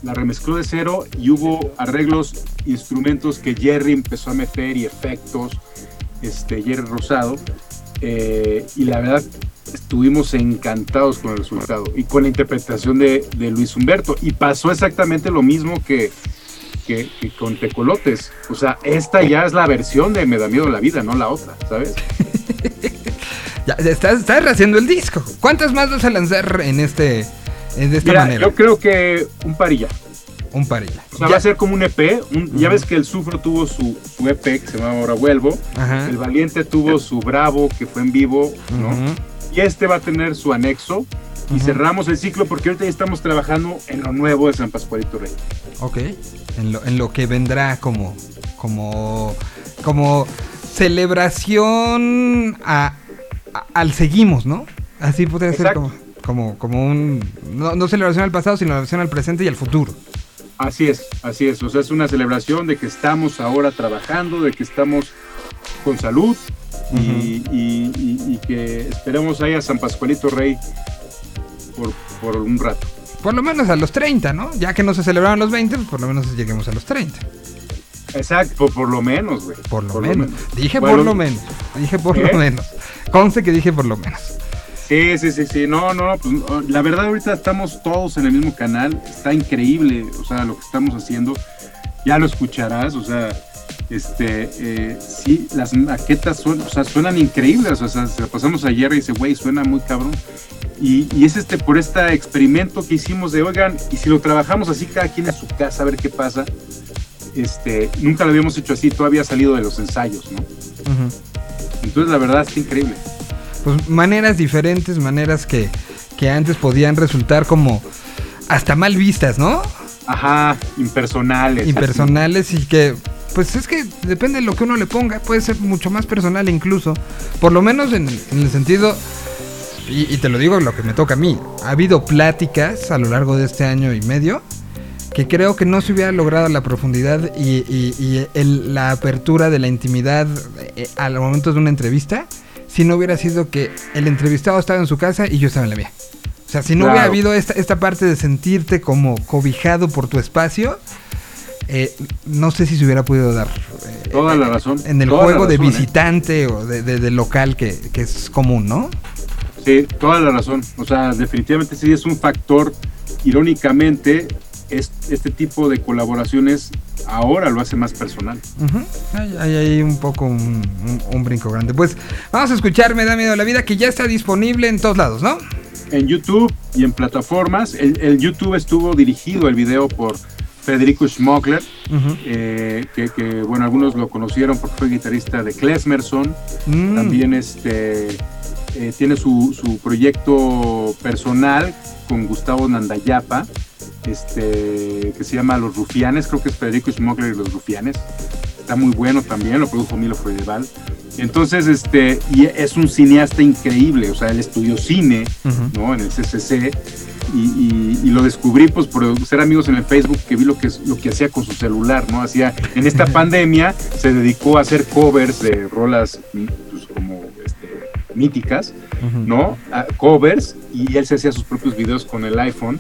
La remezcló de cero y hubo arreglos, instrumentos que Jerry empezó a meter y efectos, este, Jerry Rosado. eh, y la verdad, estuvimos encantados con el resultado y con la interpretación de, de Luis Humberto. Y pasó exactamente lo mismo que, que, que con Tecolotes. O sea, esta ya es la versión de Me da miedo la vida, no la otra, ¿sabes? Ya, estás, estás haciendo el disco. ¿Cuántas más vas a lanzar en este en de esta Mira, manera? yo creo que un parilla. Un par y ya. O sea, Ya- va a ser como un EP. un- Ya ves que el Sufro tuvo su, su EP que se llama Ahora Vuelvo. Ajá. El Valiente tuvo su Bravo que fue en vivo, ¿no? Y este va a tener su anexo. Y cerramos el ciclo porque ahorita ya estamos trabajando en lo nuevo de San Pascualito Rey. Ok. En lo, en lo que vendrá como. como. como celebración a, a- al seguimos, ¿no? Así podría ser como, como, como un. No, no celebración al pasado, sino celebración al presente y al futuro. Así es, así es. O sea, es una celebración de que estamos ahora trabajando, de que estamos con salud y, y- y- y que esperemos ahí a San Pascualito Rey por, por un rato. Por lo menos a los 30, ¿no? Ya que no se celebraron los 20, pues por lo menos lleguemos a los 30. Exacto, por, por lo menos, güey. Por lo menos. Dije Bueno, por lo menos. Dije por lo menos. Conste que dije por lo menos. Sí, sí, sí, sí. No, no, pues la verdad ahorita estamos todos en el mismo canal. Está increíble, o sea, lo que estamos haciendo. Ya lo escucharás, o sea, este, eh, sí, las maquetas son, o sea, suenan increíbles. O sea, se pasamos ayer y dice, güey, suena muy cabrón. Y, y es este por este experimento que hicimos de, oigan, y si lo trabajamos así cada quien en su casa a ver qué pasa. Este, nunca lo habíamos hecho así, todavía ha salido de los ensayos, ¿no? Entonces la verdad está increíble. Pues maneras diferentes, maneras que, que antes podían resultar como hasta mal vistas, ¿no? Ajá, impersonales. así. Impersonales y que, pues es que depende de lo que uno le ponga, puede ser mucho más personal incluso. Por lo menos en, en el sentido, y, y te lo digo lo que me toca a mí, ha habido pláticas a lo largo de este año y medio que creo que no se hubiera logrado la profundidad y, y- y el- la apertura de la intimidad eh, al momento de una entrevista si no hubiera sido que el entrevistado estaba en su casa y yo estaba en la mía. O sea, si no Claro. hubiera habido esta, esta parte de sentirte como cobijado por tu espacio, eh, no sé si se hubiera podido dar. eh, Toda la razón. En el toda juego de ¿eh? visitante o de, de- de local que, que es común, ¿no? Sí, toda la razón. O sea, definitivamente sí es un factor. Irónicamente, este tipo de colaboraciones ahora lo hace más personal. Hay, un poco un, un- un brinco grande. Pues vamos a escuchar Me da miedo la vida que ya está disponible en todos lados, ¿no? en YouTube y en plataformas. El, el YouTube estuvo dirigido el video por Federico Schmockler, eh, que, que, bueno, algunos lo conocieron porque fue guitarrista de Klesmerson. Mm. También este, eh, tiene su, su proyecto personal con Gustavo Nandayapa, este, que se llama Los Rufianes, creo que es Federico Schmockler y Los Rufianes. Está muy bueno también, lo produjo Milo Freudeval. Entonces, este, y es un cineasta increíble, o sea, él estudió cine. ¿no? En el CCC. Y, y- y lo descubrí pues por ser amigos en el Facebook que vi lo que lo que hacía con su celular, ¿no? Hacía en esta pandemia se dedicó a hacer covers de rolas pues, como este, míticas. ¿no? A- covers y él se hacía sus propios videos con el iPhone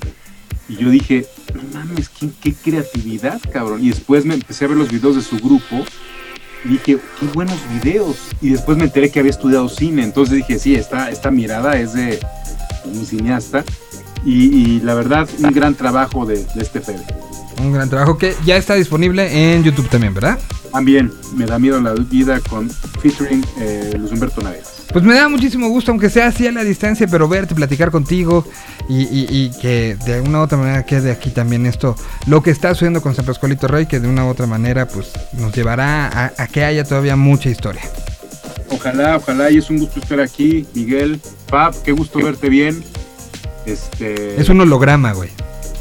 y yo dije, no mames, qué, qué creatividad, cabrón. Y después me empecé a ver los videos de su grupo y dije, qué buenos videos. Y después me enteré que había estudiado cine, entonces dije, sí, esta, esta mirada es de un cineasta. Y, y la verdad, un gran trabajo de, de este Fede. Un gran trabajo que ya está disponible en YouTube también, ¿verdad? También me da miedo la vida con featuring eh, Luis Humberto Navegas. Pues me da muchísimo gusto, aunque sea así a la distancia, pero verte, platicar contigo y, y- y que de una u otra manera quede aquí también esto, lo que está sucediendo con San Pascualito Rey, que de una u otra manera pues nos llevará a, a que haya todavía mucha historia. Ojalá, ojalá, y es un gusto estar aquí, Miguel. Fab, qué gusto verte bien. Este, Es un holograma, güey.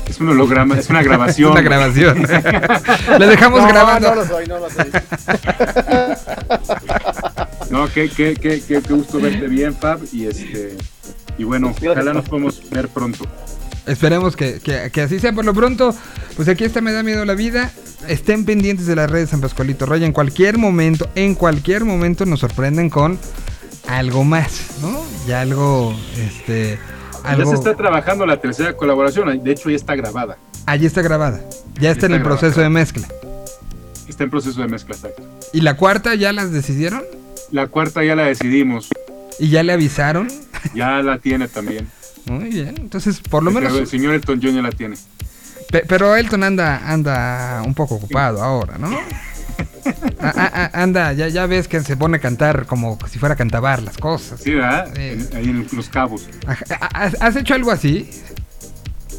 es un holograma, es una Es grabación. una grabación. Le dejamos no, grabando. no lo soy, no lo soy. No, qué, qué, qué, qué, qué gusto verte bien, Fab. Y este, y bueno, Gracias, ojalá nos podamos ver pronto. Esperemos que, que- que así sea por lo pronto. Pues aquí está Me da miedo la vida. Estén pendientes de las redes de San Pascualito Rey. En cualquier momento, en cualquier momento nos sorprenden con algo más, ¿no? Ya algo, este, algo. Ya se está trabajando la tercera colaboración, de hecho ya está grabada. Allí está grabada. Ya está en el proceso de mezcla. Está en proceso de mezcla. exacto. ¿Y la cuarta ya las decidieron? La cuarta ya la decidimos, ¿Y ya le avisaron? ya la tiene también. Muy bien. Entonces, por lo El menos. señor Elton John ya la tiene. Pe- pero Elton anda, anda un poco ocupado ahora, ¿no? A- a- a- anda, ya, ya ves que se pone a cantar como si fuera a cantabar las cosas. Sí, ¿verdad? Ahí en Los Cabos. ¿Has hecho algo así?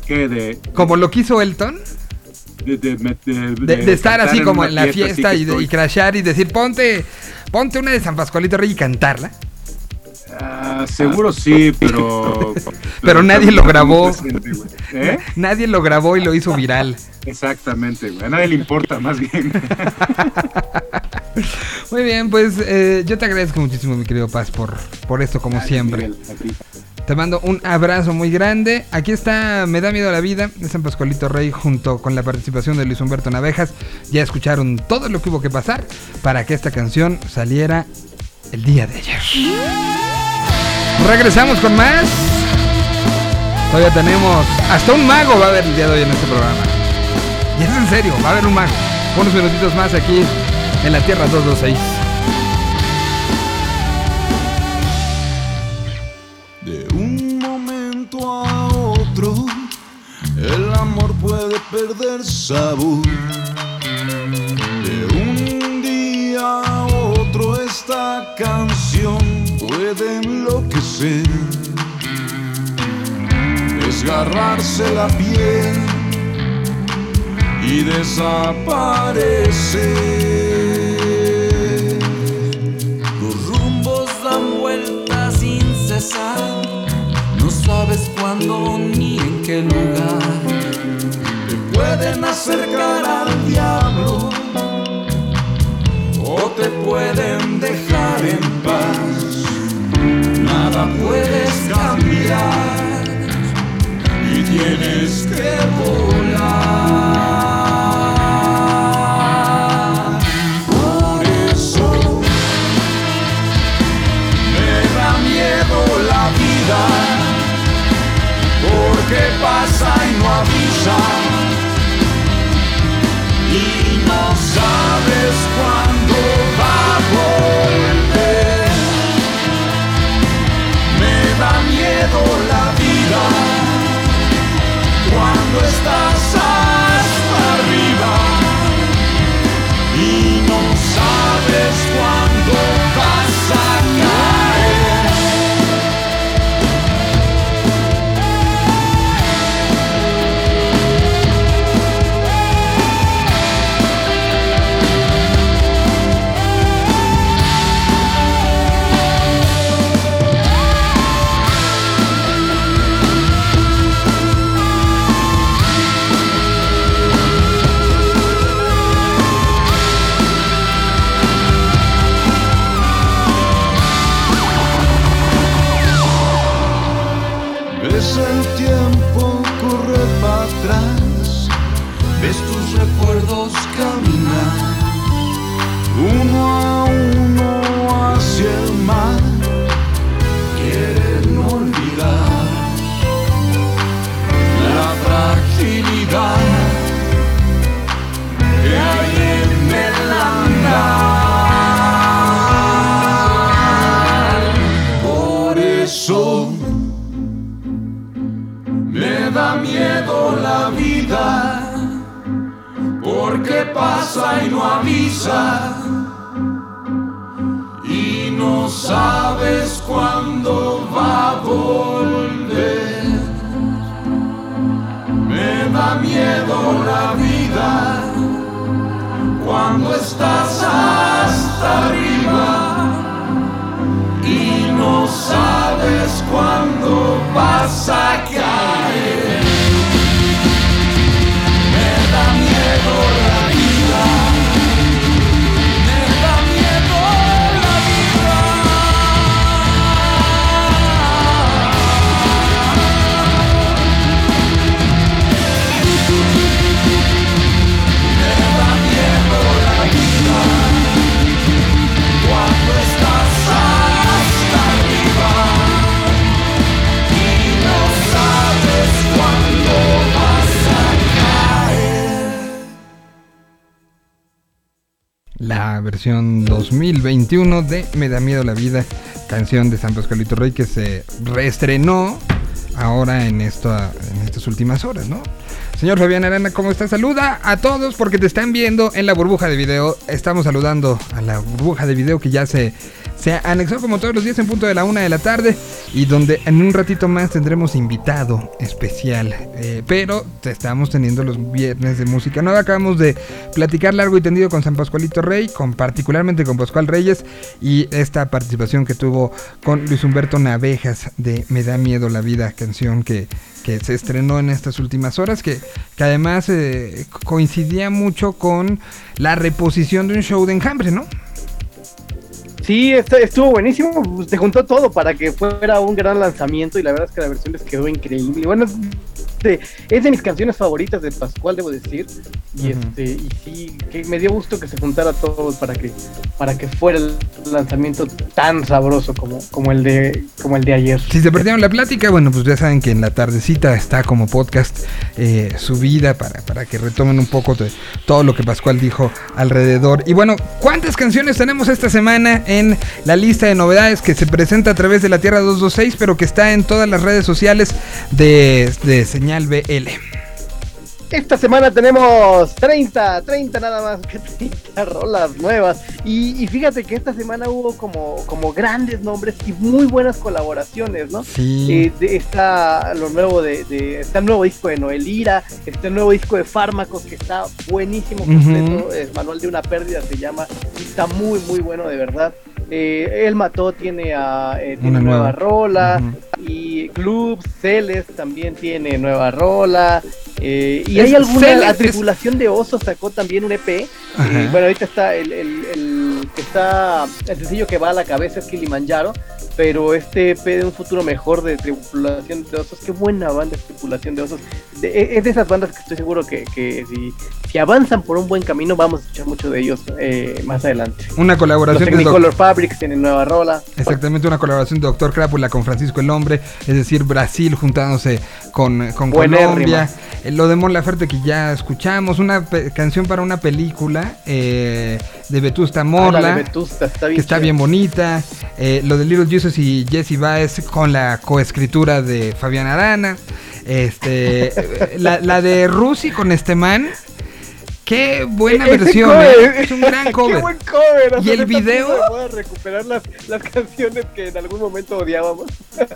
¿Qué? De, Como lo quiso Elton, de, de, estar así como en la fiesta que y, y crashear y decir, ponte, ponte una de San Pascualito Rey y cantarla. Ah, seguro sí, pero. Pero nadie lo grabó. ¿Eh? Nadie lo grabó y lo hizo viral. Exactamente, güey. A nadie le importa, más bien. Muy bien, pues eh, yo te agradezco muchísimo, mi querido Paz, por, por esto, como siempre. Miguel, a. Te mando un abrazo muy grande. Aquí está Me da miedo la vida de San Pascualito Rey junto con la participación de Luis Humberto Navejas. Ya escucharon todo lo que hubo que pasar para que esta canción saliera el día de ayer. Regresamos con más. Todavía tenemos hasta un mago va a haber el día de hoy en este programa. Y es en serio, va a haber un mago. Unos minutitos más aquí en la Tierra 226. De un momento a otro, el amor puede perder sabor. De un día a otro, esta canción puede enloquecer, desgarrarse la piel y desaparecer. Los rumbos dan vueltas sin cesar. No sabes cuándo ni en qué lugar. te pueden acercar al diablo o te pueden dejar en paz. Puedes cambiar y tienes que volar. Por eso me da miedo la vida porque pasa y no avisa y no sabes cuándo miedo la vida. Cuando estás pasa y no avisa. Y no sabes cuándo va a volver. Me da miedo la vida cuando estás hasta arriba y no sabes cuándo vas versión 2021 de Me da miedo la vida, canción de San Pascualito Rey que se reestrenó ahora en, esto, en estas últimas horas, ¿no? Señor Fabián Arana, ¿cómo está? Saluda a todos porque te están viendo en la burbuja de video. Estamos saludando a la burbuja de video que ya se, se anexó como todos los días en punto de la una de la tarde y donde en un ratito más tendremos invitado especial. Eh, pero estamos teniendo los viernes de música nueva. Acabamos de platicar largo y tendido con San Pascualito Rey, con particularmente con Pascual Reyes y esta participación que tuvo con Luis Humberto Navejas de Me da miedo la vida, canción que, que se estrenó en estas últimas horas, que, que además eh, coincidía mucho con la reposición de un show de enjambre, ¿no? Sí, estuvo buenísimo. pues, Te juntó todo para que fuera un gran lanzamiento y la verdad es que la versión les quedó increíble. Bueno, es de, es de mis canciones favoritas de Pascual, debo decir. Y este y sí, que me dio gusto que se juntara todo para que para que fuera el lanzamiento tan sabroso como, como el de como el de ayer. Si se perdieron la plática, bueno, pues ya saben que en la tardecita está como podcast eh, subida para, para que retomen un poco de todo lo que Pascual dijo alrededor. Y bueno, ¿cuántas canciones tenemos esta semana en la lista de novedades que se presenta a través de la Tierra 226, pero que está en todas las redes sociales de, de Señal BL? Esta semana tenemos 30, 30 nada más que 30 rolas nuevas. Y, y fíjate que esta semana hubo como, como grandes nombres y muy buenas colaboraciones, ¿no? Sí. Eh, está lo nuevo de, de- está el nuevo disco de Noelira, está el nuevo disco de Fármacos que está buenísimo completo, el manual de una pérdida se llama, y está muy muy bueno de verdad. Eh, El Mató tiene, a, eh, tiene Una nueva, nueva. rola y Clubs, Celes también tiene nueva rola. eh, y Es- hay alguna, Celes la es- tripulación de Oso sacó también un EP. Bueno, ahorita está el, el, el que está, el sencillo que va a la cabeza es Kilimanjaro, pero este EP de un futuro mejor de tripulación de osos, qué buena banda es tripulación de osos. De- e, es de esas bandas que estoy seguro que, que si, si avanzan por un buen camino vamos a escuchar mucho de ellos eh, más adelante. Una Los colaboración de Doc- Technicolor Fabrics tienen nueva rola. Exactamente, una colaboración de Doctor Crápula con Francisco el Hombre, es decir, Brasil juntándose con, con. Colombia. Eh, Lo de Mon Laferte que ya escuchamos, una canción para una película eh, de Vetusta Ah, la Morla. de Vetusta, está bien que está bien bonita. Eh, lo de Little Jesus y Jesse Baez con la coescritura de Fabián Arana. Este, la, la de Rusi con este man. Qué buena Ese versión. cover, eh. Es un gran cover. Qué buen cover. o Y el video- se puede recuperar las, las canciones que en algún momento odiábamos.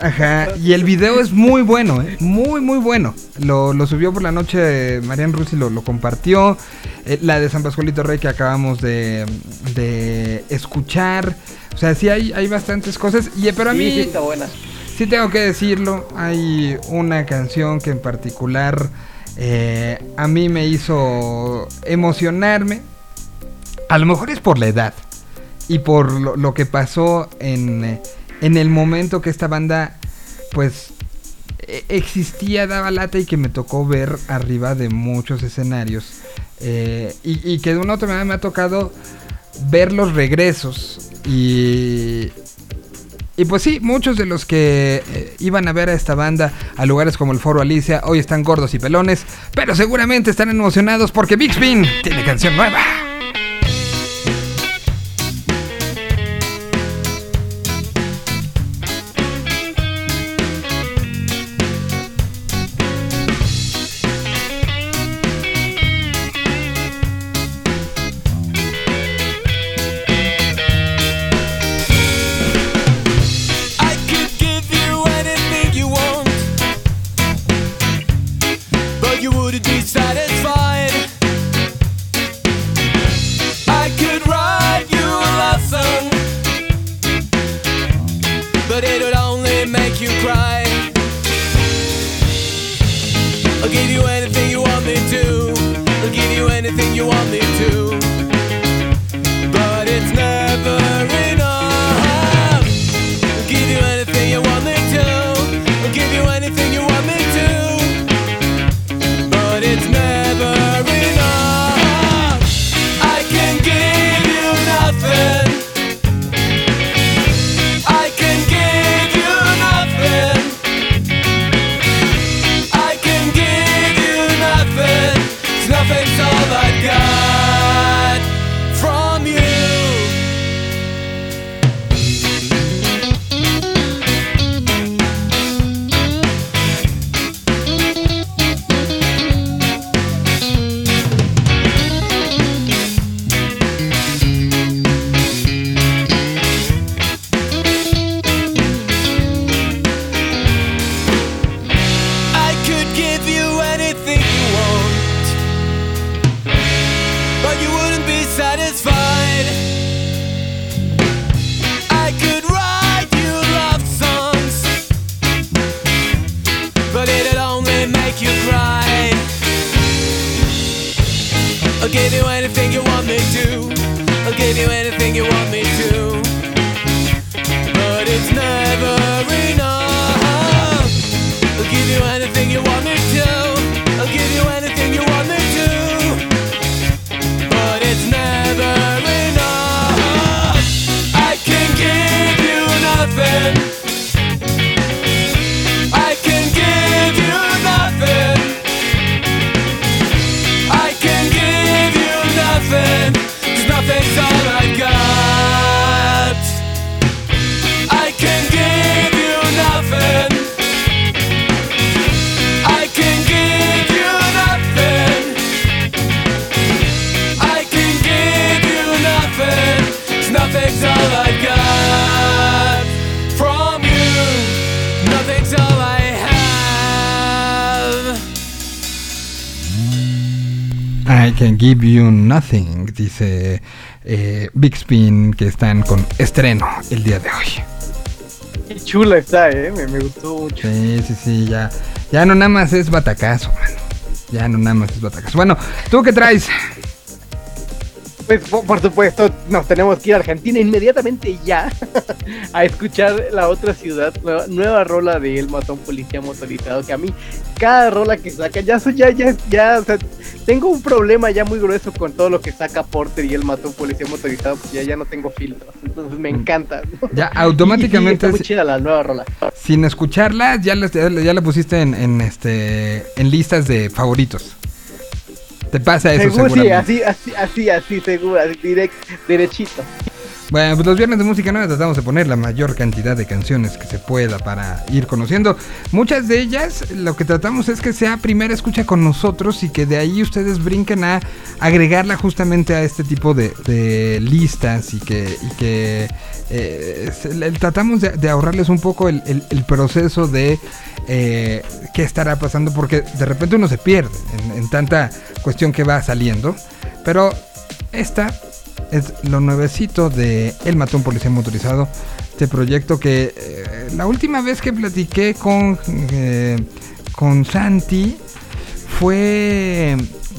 Ajá, y el video es muy bueno, ¿eh? muy muy bueno. Lo, lo subió por la noche, Marian Rusi lo, lo compartió. Eh, la de San Pascualito Rey que acabamos de, de escuchar. O sea, sí hay, hay bastantes cosas. Y, pero a Sí, mí, sí está buena. sí tengo que decirlo, hay una canción que en particular eh, a mí me hizo emocionarme. A lo mejor es por la edad y por lo, que pasó en, eh, en el momento que esta banda pues e- existía, daba lata y que me tocó ver arriba de muchos escenarios. Eh, y, y que de una u otra manera me ha tocado ver los regresos y, y pues sí, muchos de los que eh, iban a ver a esta banda a lugares como el Foro Alicia hoy están gordos y pelones, pero seguramente están emocionados porque Big Spin tiene canción nueva. Can give you nothing, dice eh, Big Spin, que están con estreno el día de hoy. Qué chula está, eh. Me, me gustó mucho. Sí, sí, sí, ya. Ya no nada más es batacazo, mano. Ya no nada más es batacazo. Bueno, ¿tú qué traes? Pues por, supuesto, nos tenemos que ir a Argentina inmediatamente ya a escuchar la otra ciudad, nueva, nueva rola de El Matón Policía Motorizado. Que a mí, cada rola que saca, ya soy, ya, ya, ya, o sea, tengo un problema ya muy grueso con todo lo que saca Porter y El Matón Policía Motorizado, porque ya, ya no tengo filtros. Entonces me encanta. ¿no? Ya Y- y automáticamente, está muy si- chida la nueva rola. sin escucharla, ya la, ya la- ya la pusiste en, en, este en listas de favoritos. Te pasa eso Seguro, sí, así, así, así, así, seguro, así, direct, derechito. Bueno, pues los viernes de música nueva tratamos de poner la mayor cantidad de canciones que se pueda para ir conociendo. Muchas de ellas lo que tratamos es que sea primera escucha con nosotros y que de ahí ustedes brinquen a agregarla justamente a este tipo de, de listas y que, y que eh, tratamos de, de ahorrarles un poco el, el- el proceso de eh, qué estará pasando porque de repente uno se pierde en, tanta cuestión que va saliendo. Pero esta es lo nuevecito de El Matón Policía Motorizado. Este proyecto que eh, la última vez que platiqué con, eh, con Santi fue.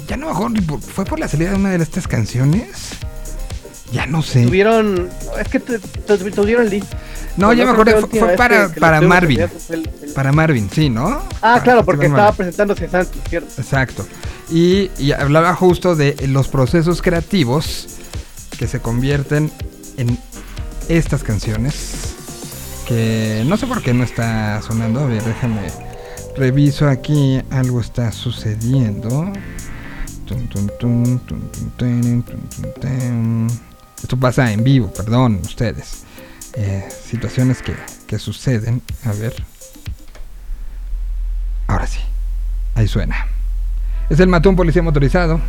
Ya no fue por la salida de una de estas canciones. Ya no sé. Tuvieron, es que tu- tu- no, pues yo no me acuerdo, fue, fue para, Marvin. Pues, para Marvin, sí, ¿no? Ah, claro, porque estaba Marvin. presentándose Santi, ¿cierto? Exacto. Y, y, hablaba justo de los procesos creativos que se convierten en estas canciones. Que no sé por qué no está sonando. A ver, déjame. Reviso aquí. Algo está sucediendo. Esto pasa en vivo, perdón, ustedes. Eh, situaciones que, que suceden. A ver. Ahora sí. Ahí suena. Es el matón policía motorizado.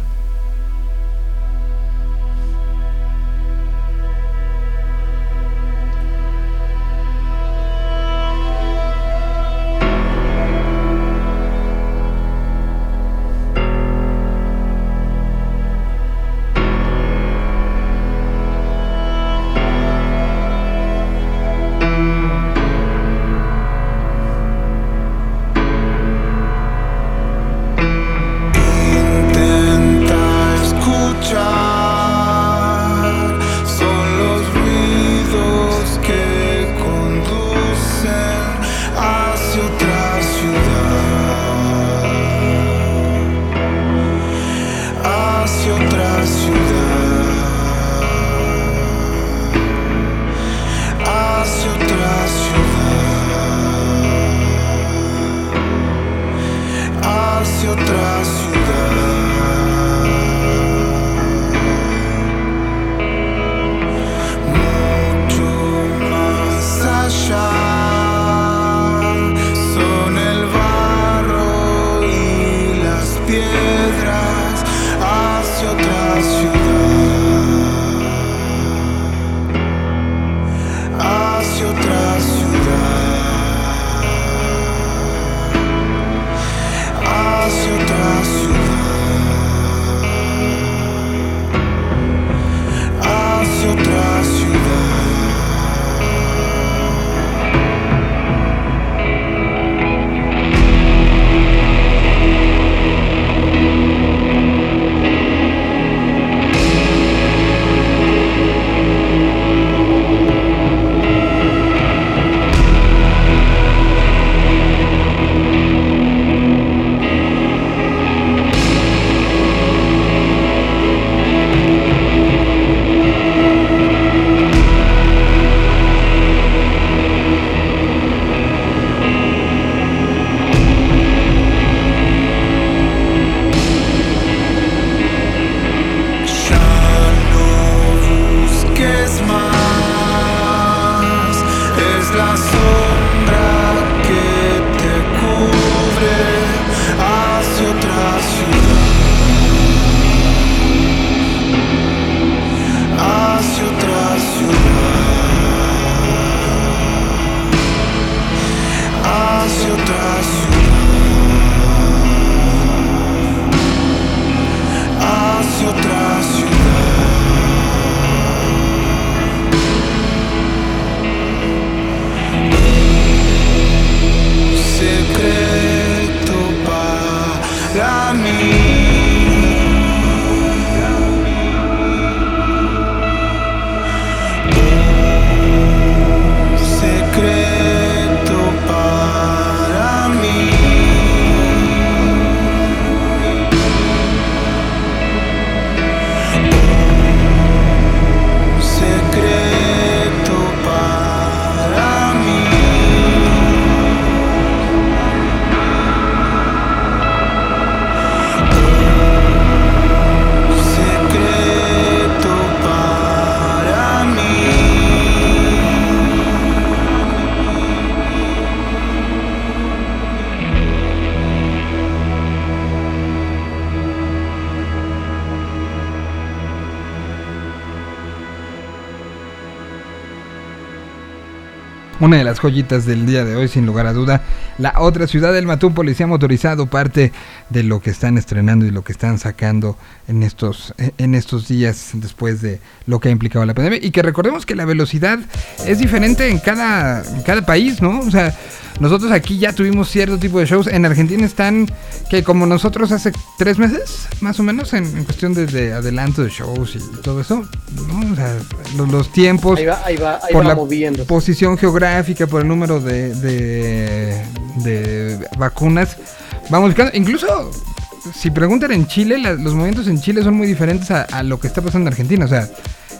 Una de las joyitas del día de hoy, sin lugar a duda. La otra ciudad del Matú, policía motorizado, parte de lo que están estrenando y lo que están sacando en estos, en estos días después de lo que ha implicado la pandemia. Y que recordemos que la velocidad es diferente en cada, en cada país, ¿no? O sea, nosotros aquí ya tuvimos cierto tipo de shows. En Argentina están, que como nosotros hace tres meses, más o menos, en, en cuestión de, de adelanto de shows y todo eso, ¿no? O sea, los, los tiempos Ahí va, ahí va, ahí por va la moviendo. posición geográfica, por el número de, de, de vacunas. Vamos buscando, incluso si preguntan en Chile, la- los movimientos en Chile son muy diferentes a, a lo que está pasando en Argentina. O sea,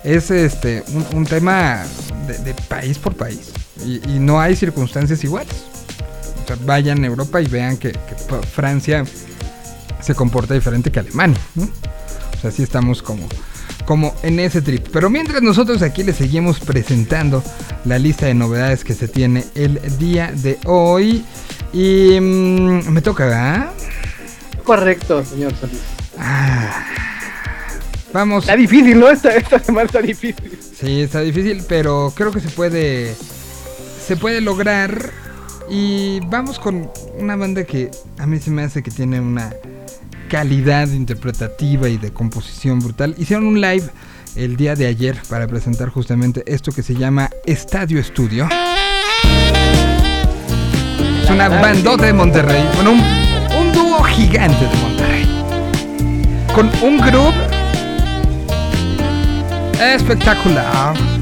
es este un, un tema de, de país por país. Y, y no hay circunstancias iguales. O sea, vayan a Europa y vean que, Francia se comporta diferente que Alemania. ¿no? O sea, sí estamos como, como en ese trip. Pero mientras nosotros aquí les seguimos presentando la lista de novedades que se tiene el día de hoy. Y mm, me toca, ¿verdad? Correcto, señor Solís. Ah, vamos. Está difícil, ¿no? Esta, esta semana está difícil. Sí, está difícil, pero creo que se puede. Se puede lograr. Y vamos con una banda que a mí se me hace que tiene una calidad interpretativa y de composición brutal. Hicieron un live el día de ayer para presentar justamente esto que se llama Estadio Estudio. Es una bandota de Monterrey, con un, un dúo gigante de Monterrey. Con un grupo espectacular.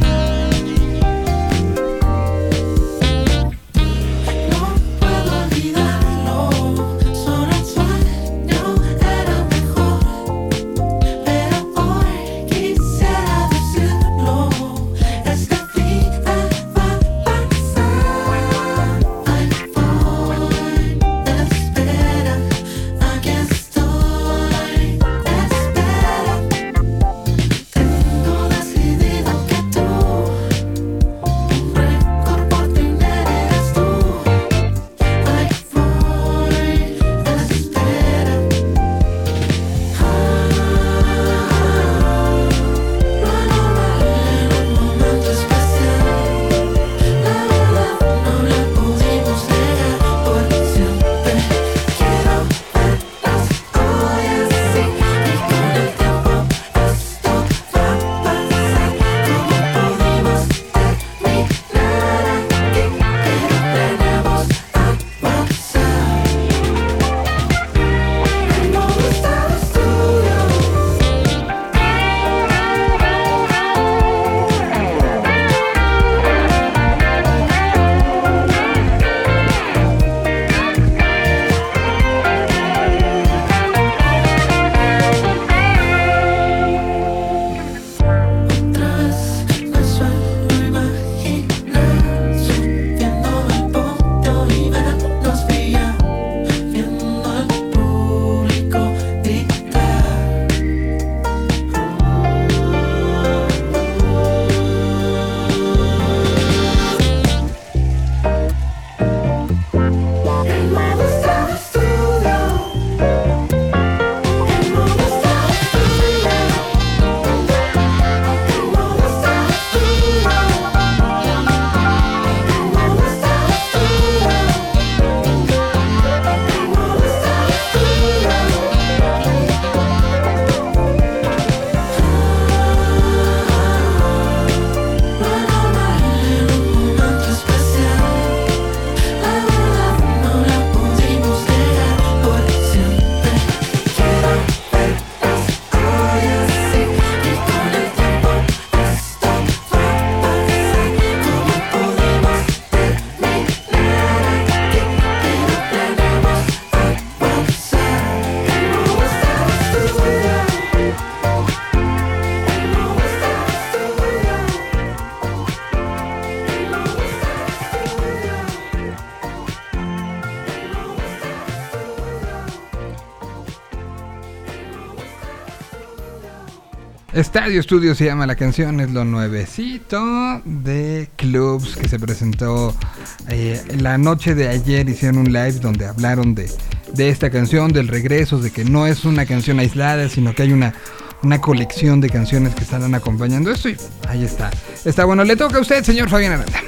Estadio Estudio se llama la canción, es lo nuevecito de Clubs que se presentó eh, la noche de ayer. Hicieron un live donde hablaron de, de esta canción, del regreso, de que no es una canción aislada, sino que hay una, una colección de canciones que están acompañando esto. Y ahí está. Está bueno, le toca a usted, señor Fabián Aranda.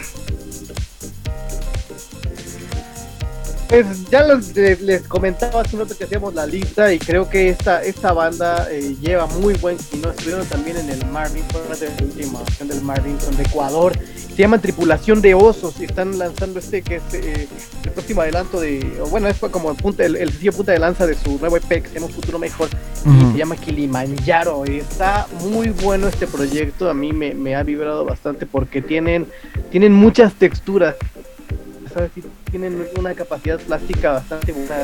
Pues ya los- les, les comentaba hace un rato que hacíamos la lista y creo que esta, esta banda eh, lleva muy buen camino. Estuvieron también en el Marvin, fue una de la última opción del Marvin, son de Ecuador. Se llaman Tripulación de Osos y están lanzando este que es eh, el próximo adelanto de, bueno, es como el, punta, el, el sencillo punta de lanza de su nuevo EP que se llama Futuro Mejor y Ujú. se llama Kilimanjaro. Y está muy bueno este proyecto, a mí me, me ha vibrado bastante porque tienen, tienen muchas texturas. ¿Sabes? Sí, tienen una capacidad plástica bastante buena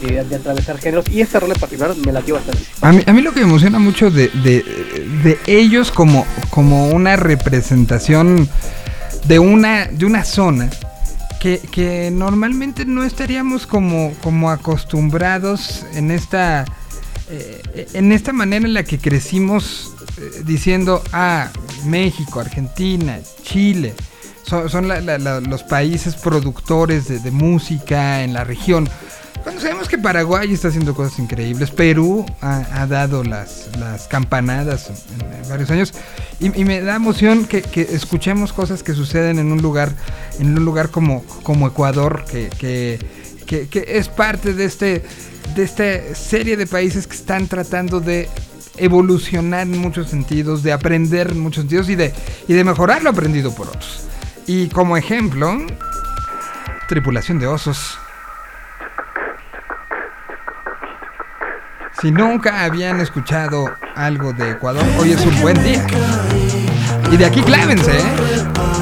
de, de- de atravesar géneros y esta rola en particular me latió bastante. A mí, a mí lo que me emociona mucho de, de- ellos como, como una representación de una, de una zona que, que normalmente no estaríamos como, como acostumbrados en esta, eh, en esta manera en la que crecimos eh, diciendo, ah, México, Argentina, Chile, son, los países productores de, música en la región. Cuando sabemos que Paraguay está haciendo cosas increíbles, Perú ha, dado las, las campanadas en, varios años y, y me da emoción que, que escuchemos cosas que suceden en un lugar, en un lugar como, como Ecuador, que, que, que- que es parte de este, de esta serie de países que están tratando de evolucionar en muchos sentidos, de aprender en muchos sentidos y de, y de mejorar lo aprendido por otros. Y como ejemplo, tripulación de osos. Si nunca habían escuchado algo de Ecuador, hoy es un buen día. Y de aquí clávense, ¿eh?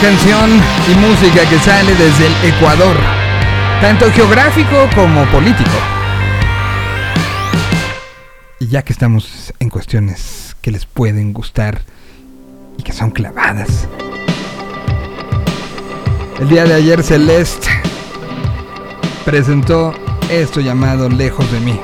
Canción y música que sale desde el Ecuador, tanto geográfico como político. Y ya que estamos en cuestiones que les pueden gustar y que son clavadas. El día de ayer Celeste presentó esto llamado Lejos de mí.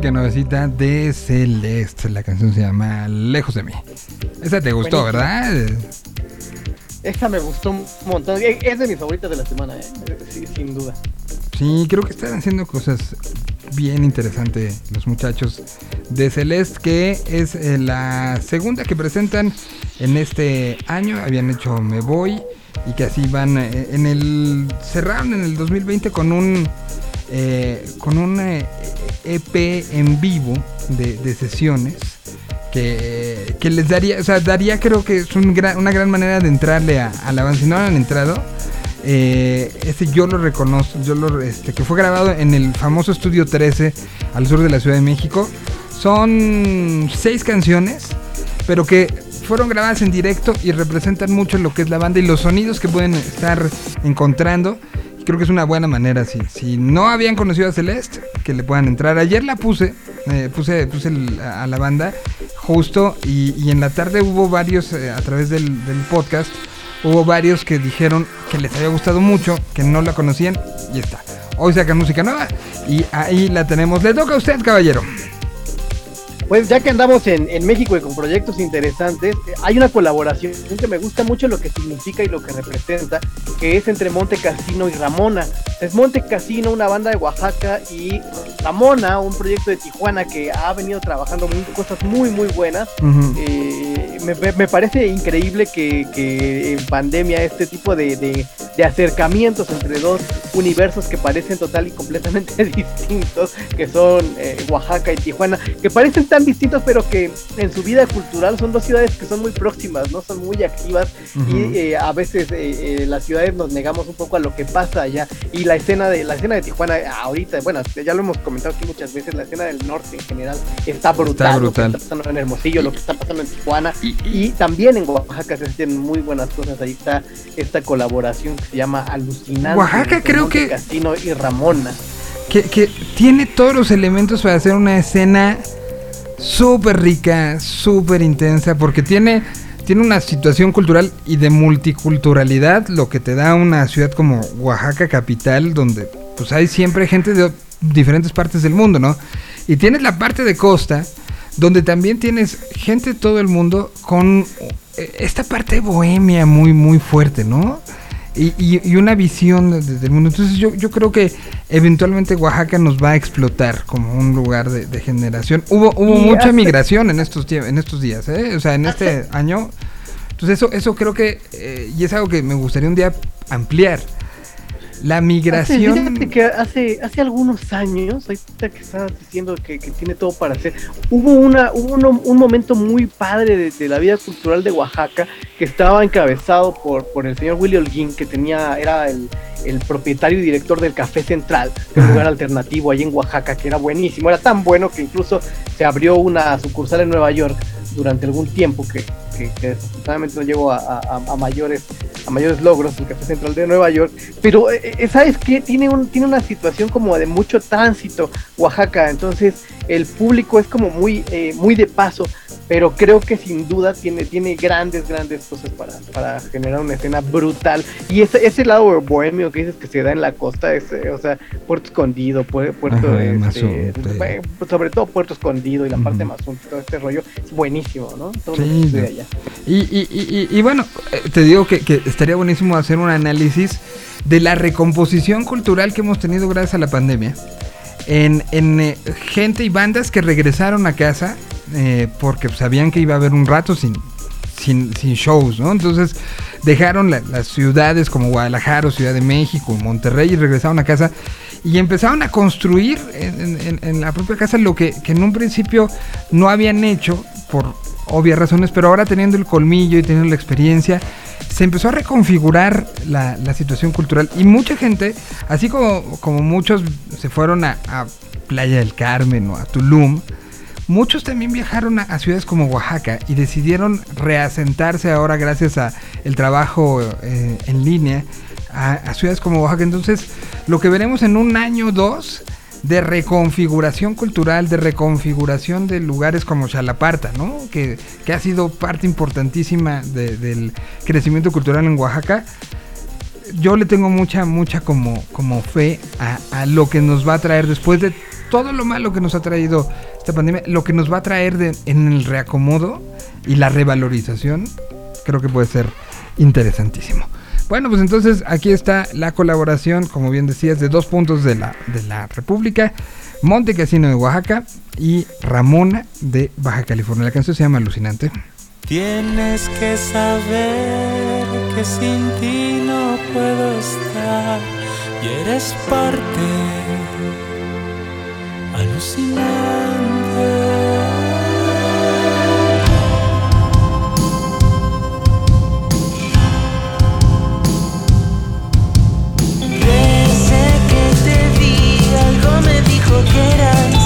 Música nuevecita de Celeste. La canción se llama Lejos de mí. Esa te gustó, Buenísima. ¿verdad? Esta me gustó un montón. Es es de mis favoritas de la semana, ¿eh? Sí, sin duda. Sí, creo que están haciendo cosas bien interesantes los muchachos de Celeste, que es eh, la segunda que presentan en este año. Habían hecho Me Voy y que así van eh, en el cerraron en el 2020 con un eh, con un eh, EP en vivo de, sesiones que, que les daría, o sea, daría creo que es una gran manera de entrarle a, a la banda. Si no han entrado, eh, este yo lo reconozco, yo lo, este, que fue grabado en el famoso Estudio 13 al sur de la Ciudad de México. Son seis canciones, pero que fueron grabadas en directo y representan mucho lo que es la banda y los sonidos que pueden estar encontrando. Creo que es una buena manera, si, si no habían conocido a Celeste, que le puedan entrar. Ayer la puse, eh, puse, puse a la banda justo y, y en la tarde hubo varios, eh, a través del, del podcast, hubo varios que dijeron que les había gustado mucho, que no la conocían y está. Hoy sacan música nueva y ahí la tenemos. Le toca a usted, caballero. Pues ya que andamos en, en México y con proyectos interesantes, eh, hay una colaboración que me gusta mucho lo que significa y lo que representa, que es entre Monte Cassino y Ramona. Es Monte Cassino, una banda de Oaxaca, y Ramona, un proyecto de Tijuana que ha venido trabajando muy- cosas muy, muy buenas. Ujú. Eh, me, me- me parece increíble que, que en pandemia este tipo de, de de acercamientos entre dos universos que parecen total y completamente distintos, que son eh, Oaxaca y Tijuana, que parecen tan distintos, pero que en su vida cultural son dos ciudades que son muy próximas, ¿no? Son muy activas Ujú. y eh, a veces eh, eh, las ciudades nos negamos un poco a lo que pasa allá. Y la escena de la escena de Tijuana ahorita, bueno, ya lo hemos comentado aquí muchas veces, la escena del norte en general está brutal. Lo que brutal. está pasando en Hermosillo, lo que está pasando en Tijuana y también en Oaxaca se hacen muy buenas cosas. Ahí está esta colaboración que se llama Alucinante. Oaxaca creo que- Cassino y Ramona. que, que tiene todos los elementos para hacer una escena súper rica, súper intensa, porque tiene, tiene una situación cultural y de multiculturalidad, lo que te da una ciudad como Oaxaca capital, donde pues hay siempre gente de diferentes partes del mundo, ¿no? Y tienes la parte de costa, donde también tienes gente de todo el mundo con eh, esta parte bohemia muy, muy fuerte, ¿no? Y, y- y una visión de- de- del mundo. Entonces yo, yo creo que eventualmente Oaxaca nos va a explotar como un lugar de, de generación. Hubo, hubo Y mucha hace- migración en estos, en estos días, ¿eh? O sea, en este año. Entonces eso, eso creo que, eh, y es algo que me gustaría un día ampliar. La Hace, migración... fíjate que hace, hace algunos años, ahorita que estabas diciendo que, que tiene todo para hacer, hubo, una, hubo un momento muy padre de, de la vida cultural de Oaxaca que estaba encabezado por, por el señor Willy Holguín, que tenía, era el, el propietario y director del Café Central, un lugar alternativo ahí en Oaxaca, que era buenísimo, era tan bueno que incluso se abrió una sucursal en Nueva York durante algún tiempo que, que, que desafortunadamente no llegó a, a- a mayores a mayores logros el Café Central de Nueva York. Pero eh, eh, sabes qué tiene un tiene una situación como de mucho tránsito Oaxaca entonces el público es como muy eh, muy de paso pero creo que sin duda tiene tiene grandes grandes cosas para, para generar una escena brutal. Y ese ese lado bohemio que dices que se da en la costa es, o sea Puerto Escondido Pue- Puerto Ajá, este, eh, sobre todo Puerto Escondido y la parte más todo este rollo es buenísimo no todo Sí, lo que allá. Y, y- y- y- y bueno, eh, te digo que, que estaría buenísimo hacer un análisis de la recomposición cultural que hemos tenido gracias a la pandemia. En, en, eh, gente y bandas que regresaron a casa eh, porque sabían que iba a haber un rato sin, sin, shows, ¿no? Entonces dejaron la- las ciudades como Guadalajara, o Ciudad de México, Monterrey y regresaron a casa y empezaron a construir en, en- la propia casa lo que en un principio no habían hecho por obvias razones, pero ahora teniendo el colmillo y teniendo la experiencia, se empezó a reconfigurar la, situación cultural y mucha gente, así como, muchos se fueron a, Playa del Carmen o a Tulum, Muchos también viajaron a, a ciudades como Oaxaca y decidieron reasentarse ahora gracias a el trabajo eh, en línea a, a ciudades como Oaxaca. Entonces, lo que veremos en un año o dos de reconfiguración cultural, de reconfiguración de lugares como Chalaparta, ¿no? Que, que ha sido parte importantísima de- del crecimiento cultural en Oaxaca. Yo le tengo mucha, mucha como, como fe a, a lo que nos va a traer después de todo lo malo que nos ha traído esta pandemia, lo que nos va a traer de- en el reacomodo y la revalorización, creo que puede ser interesantísimo. Bueno, pues entonces aquí está la colaboración, como bien decías, de dos puntos de la, de la República, Monte Casino de Oaxaca y Ramona de Baja California. La canción se llama Alucinante. Tienes que saber que sin ti no puedo estar y eres parte alucinante. Algo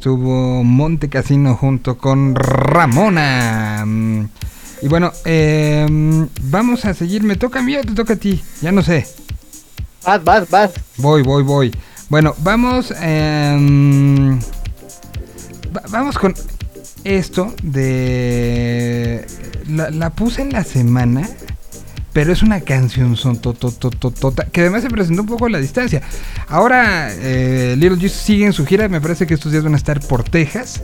estuvo Monte Casino junto con Ramona. Mm, Y bueno, eh, vamos a seguir. ¿Me toca a mí o te toca a ti? Ya no sé. Vas, vas, vas. Voy, voy, voy. Bueno, vamos. em, va- vamos con esto de. La, la puse en la semana. Pero es una canción son to- to- to- que además se presentó un poco la distancia. Ahora eh, Little Jesus sigue en su gira, me parece que estos días van a estar por Texas.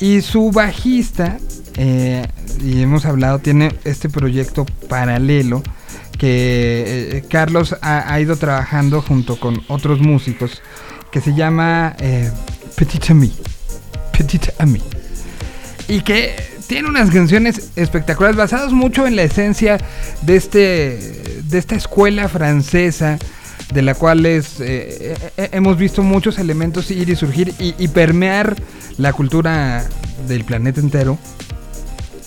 Y su bajista, eh, y hemos hablado, tiene este proyecto paralelo que eh, Carlos ha, ha ido trabajando junto con otros músicos que se llama eh, Petit Ami. Petit Ami. Y que tiene unas canciones espectaculares basadas mucho en la esencia de este de esta escuela francesa de la cual es, eh, eh, eh, hemos visto muchos elementos ir y surgir y, permear la cultura del planeta entero.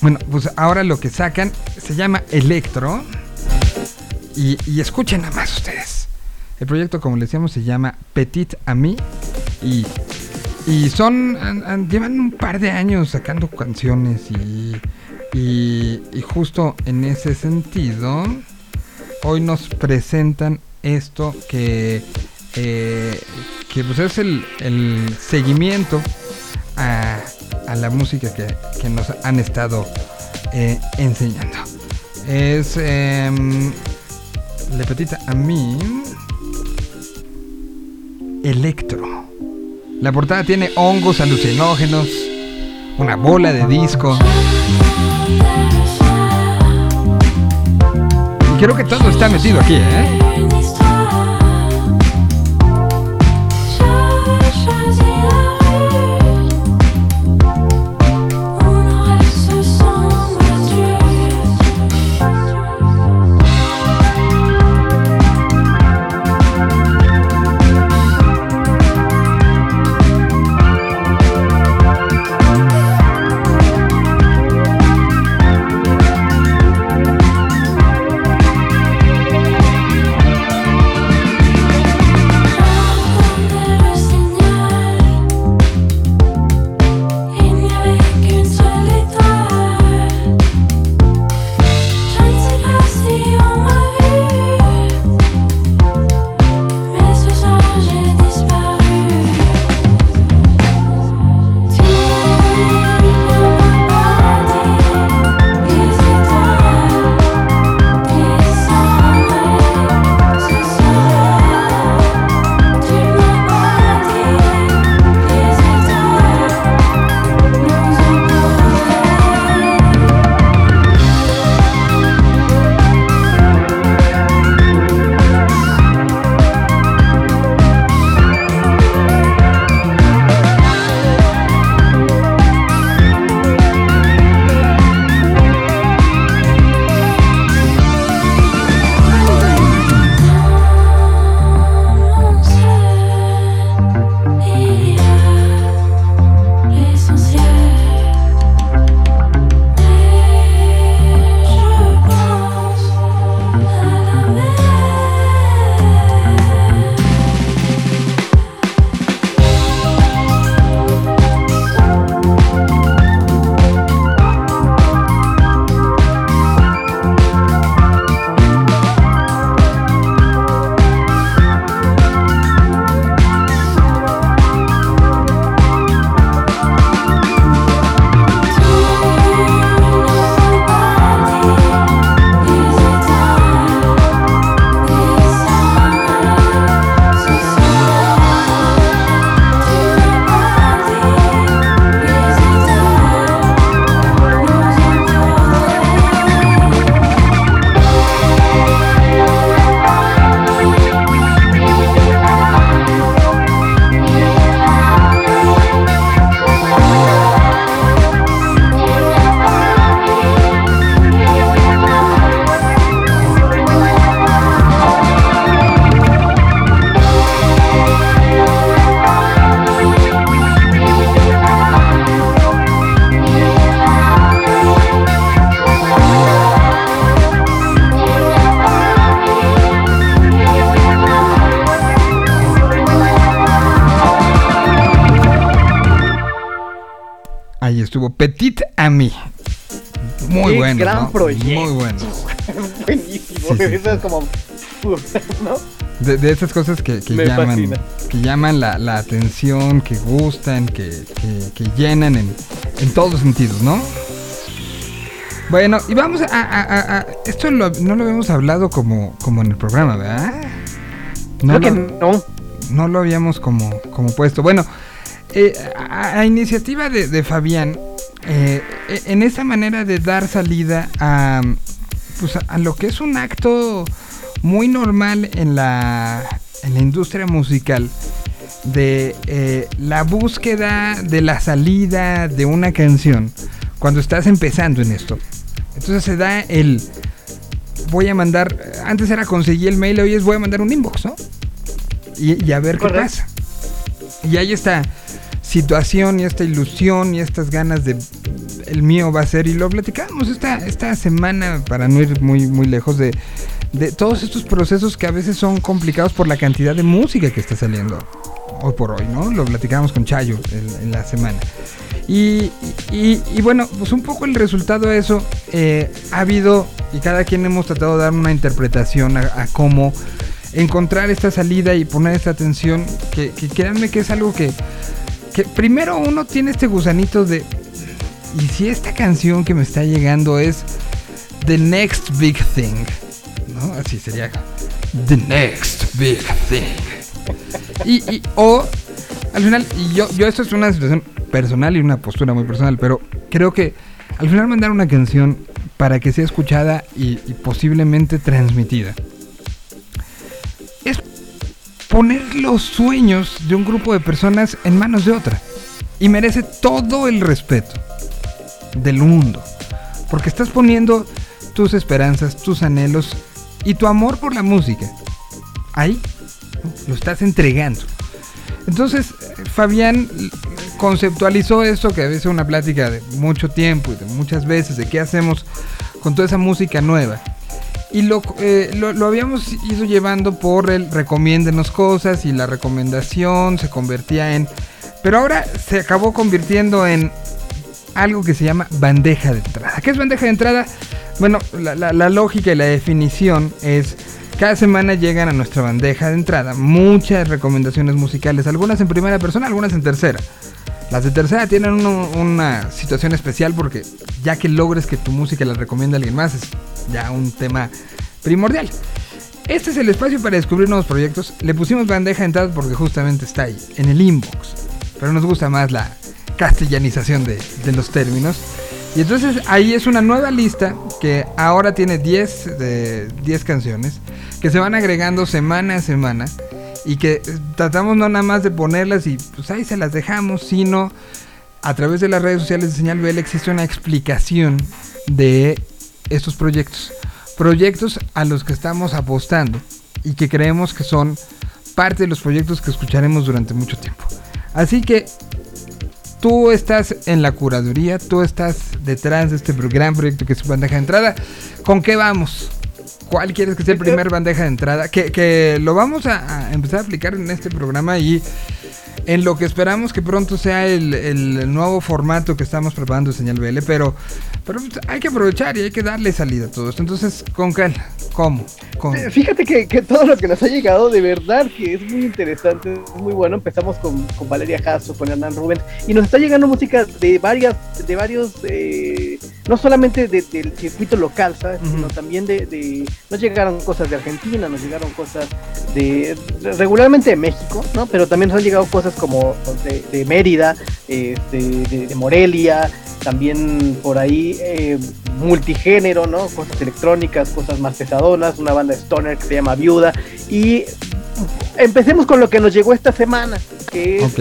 Bueno, pues ahora lo que sacan se llama Electro. Y, y escuchen nada más ustedes. El proyecto, como les decíamos, se llama Petit Ami. Y, y son. llevan un par de años sacando canciones. Y, y, justo en ese sentido, hoy nos presentan esto que. eh, que pues es el, seguimiento a, a la música que, que nos han estado eh, enseñando. Es em, Le Petit Ami Electro. La portada tiene hongos alucinógenos, una bola de disco. Y creo que todo está metido aquí, ¿eh? Muy bueno. Buenísimo. Sí, sí, Eso sí. es como. ¿No? De, de esas cosas que, que llaman, fascina. que llaman la, la atención, que gustan, que, que- que llenan en, en todos los sentidos, ¿no? Bueno, y vamos a... a- a- a- esto lo- no lo habíamos hablado como, como en el programa, ¿verdad? Creo que lo- no. no lo habíamos como, como puesto. Bueno, eh, a, iniciativa de, de Fabián, eh, en esta manera de dar salida a, pues a, a lo que es un acto muy normal en la, en la industria musical, de eh, la búsqueda de la salida de una canción cuando estás empezando en esto. Entonces se da el... Voy a mandar... Antes era conseguir el mail, hoy es voy a mandar un inbox, ¿no? y, y a ver Correcto. qué pasa. Y hay esta situación y esta ilusión y estas ganas de el mío va a ser y lo platicábamos esta, esta semana para no ir muy muy lejos de, de todos estos procesos que a veces son complicados por la cantidad de música que está saliendo hoy por hoy, ¿no? Lo platicábamos con Chayo en, la semana. Y, y- bueno, pues un poco el resultado de eso eh, ha habido, y cada quien hemos tratado de dar una interpretación a, cómo encontrar esta salida y poner esta atención, que, que créanme que es algo que primero uno tiene este gusanito de, y si esta canción que me está llegando es The Next Big Thing, ¿no? Así sería, The Next Big Thing. Y, o al final, y yo, yo esto es una situación personal y una postura muy personal, pero creo que al final mandar una canción para que sea escuchada y posiblemente transmitida es poner los sueños de un grupo de personas en manos de otra. Y merece todo el respeto del mundo. Porque estás poniendo tus esperanzas, tus anhelos y tu amor por la música. Ahí lo estás entregando. Entonces, Fabián conceptualizó esto, que a veces es una plática de mucho tiempo y de muchas veces, de qué hacemos con toda esa música nueva. Y lo, eh, lo, lo habíamos ido llevando por el recomiéndenos cosas y la recomendación se convertía en... Pero ahora se acabó convirtiendo en algo que se llama bandeja de entrada. ¿Qué es bandeja de entrada? Bueno, la, lógica y la definición es... Cada semana llegan a nuestra bandeja de entrada muchas recomendaciones musicales, algunas en primera persona, algunas en tercera. Las de tercera tienen una situación especial porque ya que logres que tu música la recomiende a alguien más es ya un tema primordial. Este es el espacio para descubrir nuevos proyectos. Le pusimos bandeja de entrada porque justamente está ahí, en el inbox. Pero nos gusta más la castellanización de, los términos. Y entonces ahí es una nueva lista que ahora tiene 10, de, 10 canciones que se van agregando semana a semana y que eh, tratamos no nada más de ponerlas y pues ahí se las dejamos, sino a través de las redes sociales de Señal BL existe una explicación de estos proyectos. Proyectos a los que estamos apostando y que creemos que son parte de los proyectos que escucharemos durante mucho tiempo. Así que tú estás en la curaduría, tú estás detrás de este gran proyecto que es bandeja de entrada. ¿Con qué vamos? ¿Cuál quieres que sea el primer bandeja de entrada? Que, que lo vamos a, a empezar a aplicar en este programa y en lo que esperamos que pronto sea el, el nuevo formato que estamos preparando de Señal BL, pero, pero pues, hay que aprovechar y hay que darle salida a todo esto. Entonces, ¿con qué? ¿Cómo? Eh, Fíjate que, que todo lo que nos ha llegado de verdad que es muy interesante, es muy bueno. Empezamos con, con Valeria Jasso, con Hernán Rubens, y nos está llegando música de varias, de varios, eh, no solamente de- del circuito local, ¿sabes? Sino también de, de- nos llegaron cosas de Argentina, nos llegaron cosas de, regularmente de México, ¿no? Pero también nos han llegado cosas como de, de Mérida, eh, de, de- de Morelia, también por ahí eh, multigénero, ¿no? Cosas electrónicas, cosas más pesadonas, una banda stoner que se llama Viuda. Y empecemos con lo que nos llegó esta semana, que es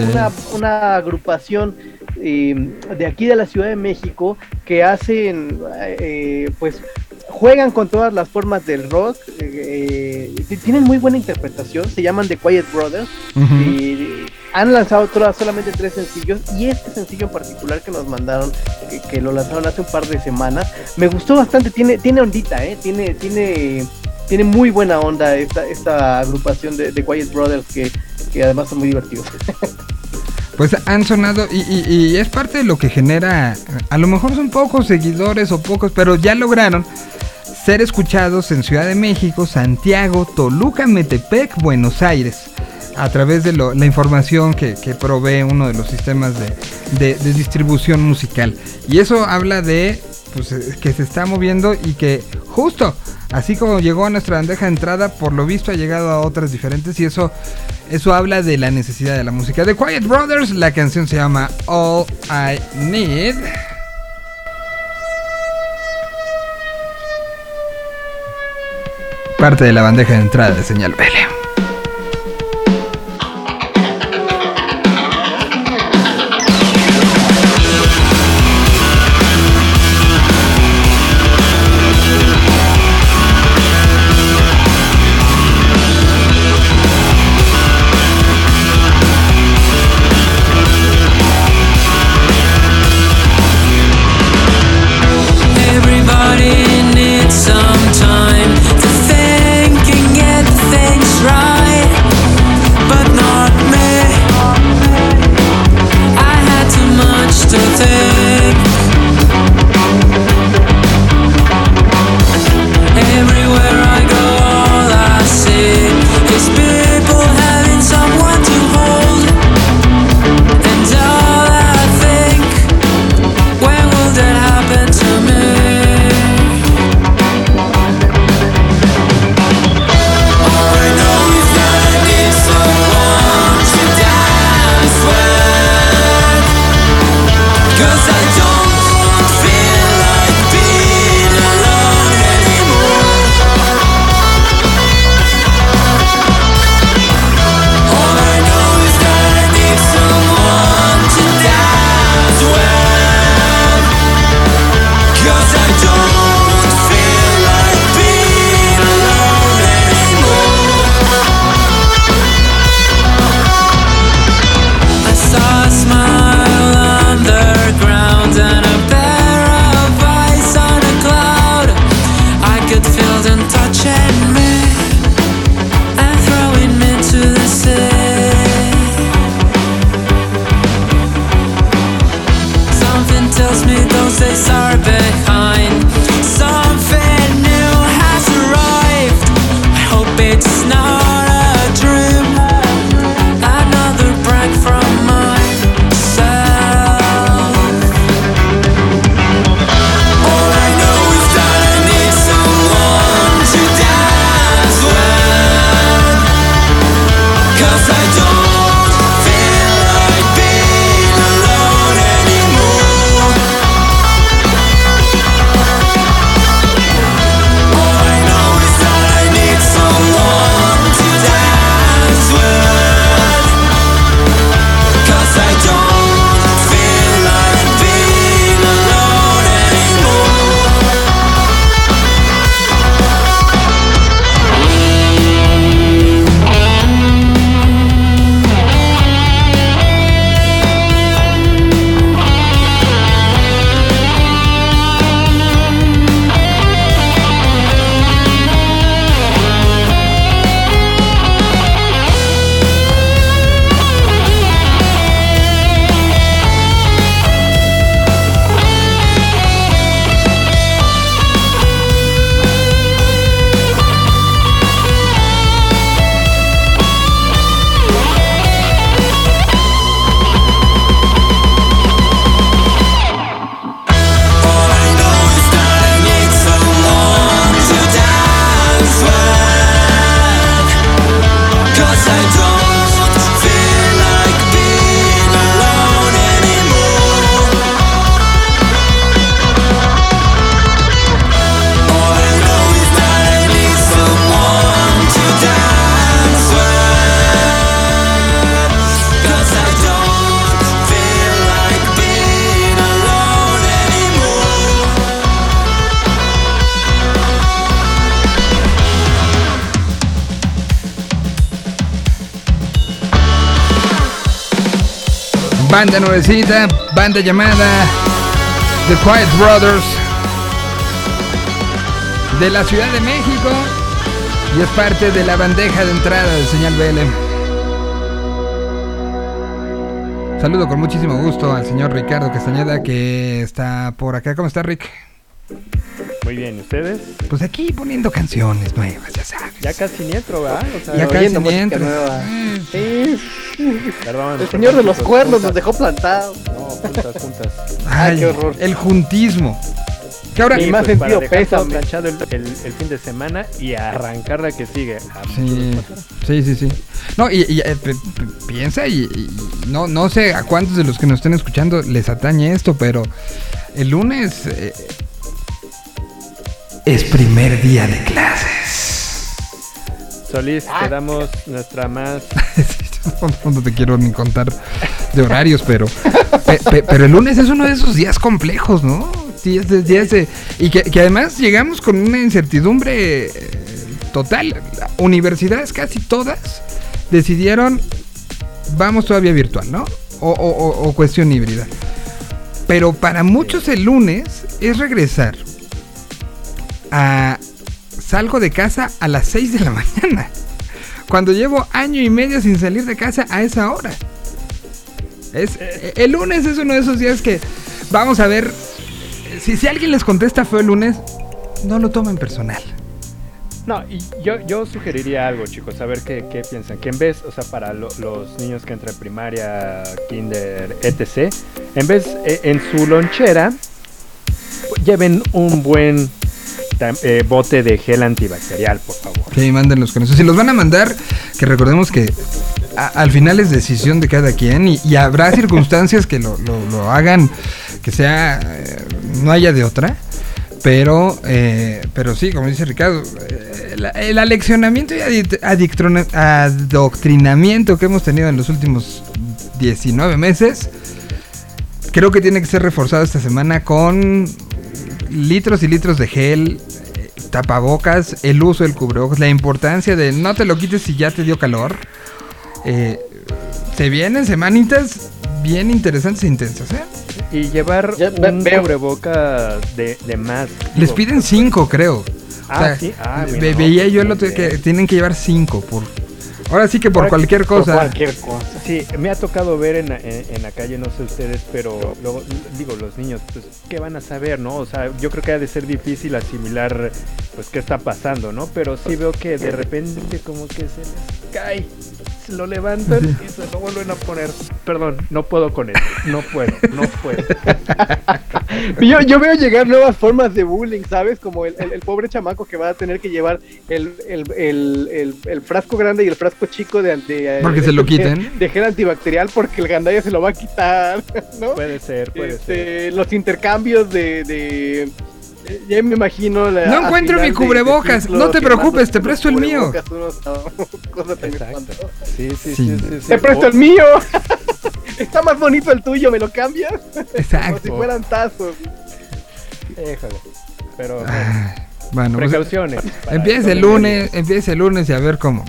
una agrupación eh, de aquí de la Ciudad de México que hacen, eh, pues, juegan con todas las formas del rock, eh, eh, tienen muy buena interpretación, se llaman The Quiet Brothers. Y han lanzado todas- solamente tres sencillos y este sencillo en particular que nos mandaron, que, que lo lanzaron hace un par de semanas, me gustó bastante, tiene, tiene ondita, ¿eh? tiene, tiene, tiene muy buena onda esta, esta agrupación de, de Quiet Brothers que, que además son muy divertidos. pues han sonado y, y- es parte de lo que genera, a lo mejor son pocos seguidores o pocos, pero ya lograron ser escuchados en Ciudad de México, Santiago, Toluca, Metepec, Buenos Aires, a través de lo- la información que, provee uno de los sistemas de distribución musical. Y eso habla de pues, eh, que se está moviendo y que justo así como llegó a nuestra bandeja de entrada, por lo visto ha llegado a otras diferentes y eso, eso habla de la necesidad de la música. The Quiet Brothers, la canción se llama All I Need. Parte de la bandeja de entrada de señal BL. Banda nuevecita, banda llamada The Quiet Brothers de la Ciudad de México y es parte de la bandeja de entrada de señal BL. Saludo con muchísimo gusto al señor Ricardo Castañeda que está por acá. ¿Cómo está Rick? Muy bien, ¿y ustedes? Pues aquí poniendo canciones nuevas, ya sabes. Ya casi ni entro, ¿verdad? O sea, Ya casi ni. Mm. Sí. perdón, El perdón, señor de los cuernos nos dejó plantados. No, juntas, juntas. Ay, qué horror. El juntismo. Que ahora, Ni Sí, más pues, para sentido pésame. planchado el, el- el fin de semana y arrancar la que sigue. Ah, Sí, sí, sí, sí. No, y, y, eh, piensa y, y- no, no sé a cuántos de los que nos estén escuchando les atañe esto, pero el lunes eh, es primer día de clases. Solís, Ah. te damos nuestra más... no te quiero ni contar de horarios, pero pe- pe- pero el lunes es uno de esos días complejos, ¿no? Días de, días de- y que, que además llegamos con una incertidumbre eh, total. Universidades casi todas decidieron vamos todavía virtual, ¿no? O- o- o cuestión híbrida. Pero para muchos el lunes es regresar a salgo de casa a las 6 de la mañana. Cuando llevo año y medio sin salir de casa a esa hora. Es, eh, el lunes es uno de esos días que vamos a ver. Si, si alguien les contesta fue el lunes, no lo tomen personal. No, y yo, yo sugeriría algo, chicos, a ver qué, qué piensan. Que en vez, o sea, para lo- los niños que entran primaria, kinder, etc., en vez, eh, en su lonchera, lleven un buen eh, bote de gel antibacterial, por favor. Sí, mándenlos con eso. Si los van a mandar, que recordemos que a- al final es decisión de cada quien y, y habrá circunstancias que lo, lo- lo hagan, que sea, eh, no haya de otra. Pero, eh, pero sí, como dice Ricardo, la- el aleccionamiento y adoctrinamiento que hemos tenido en los últimos 19 meses, creo que tiene que ser reforzado esta semana con litros y litros de gel, eh, tapabocas, el uso del cubrebocas, la importancia de no te lo quites si ya te dio calor. Eh, se vienen semanitas bien interesantes e intensas, ¿eh? Y llevar Ya un veo. cubreboca de, de más. Les digo, piden cinco, creo. Ah, sí. Ah, ve- mira, no, veía yo el otro día que tienen que llevar cinco por. Ahora sí que por Ahora, cualquier Por cosa. cualquier cosa. Sí, me ha tocado ver en, la- en- en la calle, no sé ustedes, pero luego, digo, los niños, pues, ¿qué van a saber, no? O sea, yo creo que ha de ser difícil asimilar, pues, qué está pasando, ¿no? Pero sí veo que de repente como que se les cae, lo levantan y se lo vuelven a poner. Perdón, no puedo con eso, no puedo, no puedo. Yo, yo veo llegar nuevas formas de bullying, ¿sabes? Como el, el- el pobre chamaco que va a tener que llevar el, el- el- el- el frasco grande y el frasco chico de, de- Porque de- se lo quiten. De gel antibacterial porque el gandaya se lo va a quitar, ¿no? Puede ser, puede ser. Este, los intercambios de, de- ya me imagino la, No encuentro mi cubrebocas, de no te preocupes, te presto el mío. Exacto. Sí, sí, Sí. sí, sí, sí. Te presto el mío. Está más bonito el tuyo, ¿me lo cambias? Como si Exacto. fueran tazos. Híjole, pero Bueno, pues, precauciones. para Empieza el lunes, empieza el lunes y a ver cómo.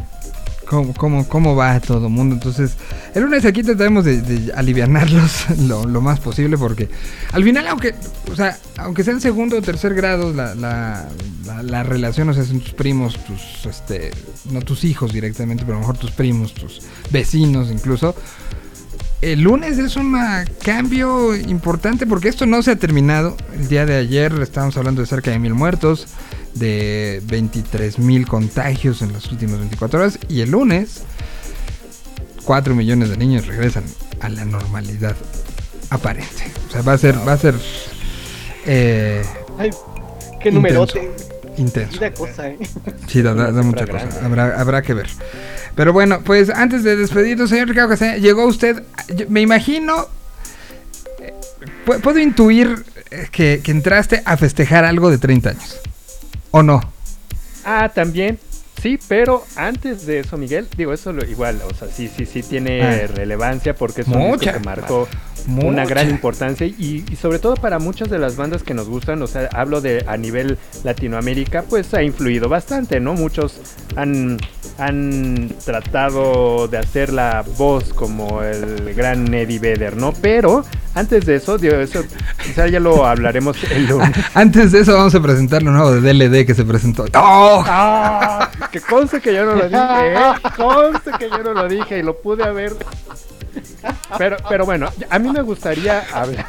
Cómo, cómo, cómo va todo el mundo. Entonces, el lunes aquí trataremos de, de alivianarlos lo, lo más posible porque al final, aunque, o sea, aunque sea en segundo o tercer grado la, la, la, la relación, o sea, son tus primos, tus, este, no tus hijos directamente, pero a lo mejor tus primos, tus vecinos incluso. El lunes es un cambio importante porque esto no se ha terminado. El día de ayer estábamos hablando de cerca de mil muertos, de 23 mil contagios en las últimas 24 horas. Y el lunes, 4 millones de niños regresan a la normalidad aparente. O sea, va a ser, va a ser eh, Ay, qué numerote. intenso. Cosa, ¿eh? Sí, da, da- da mucha cosa. Habrá, habrá que ver. Pero bueno, pues antes de despedirnos, señor Ricardo Castañeda, llegó usted. me imagino. eh, pu- Puedo intuir eh, que, que entraste a festejar algo de 30 años. ¿O no? Ah, también. Sí, pero antes de eso, Miguel, digo, eso lo, igual, o sea, sí, sí, sí tiene Ah. relevancia porque es un disco Mucha. que marcó Mucha. gran importancia y, y sobre todo para muchas de las bandas que nos gustan, o sea, hablo de a nivel Latinoamérica, pues ha influido bastante, ¿no? Muchos han, han tratado de hacer la voz como el gran Eddie Vedder, ¿no? Pero antes de eso, digo, eso quizá ya lo hablaremos el lunes. Antes de eso, vamos a presentar lo nuevo de DLD que se presentó. ¡Oh! ¡Ah! Que conste que yo no lo dije, ¿eh? Conste que yo no lo dije y lo pude haber Pero, pero bueno, a mí me gustaría hablar.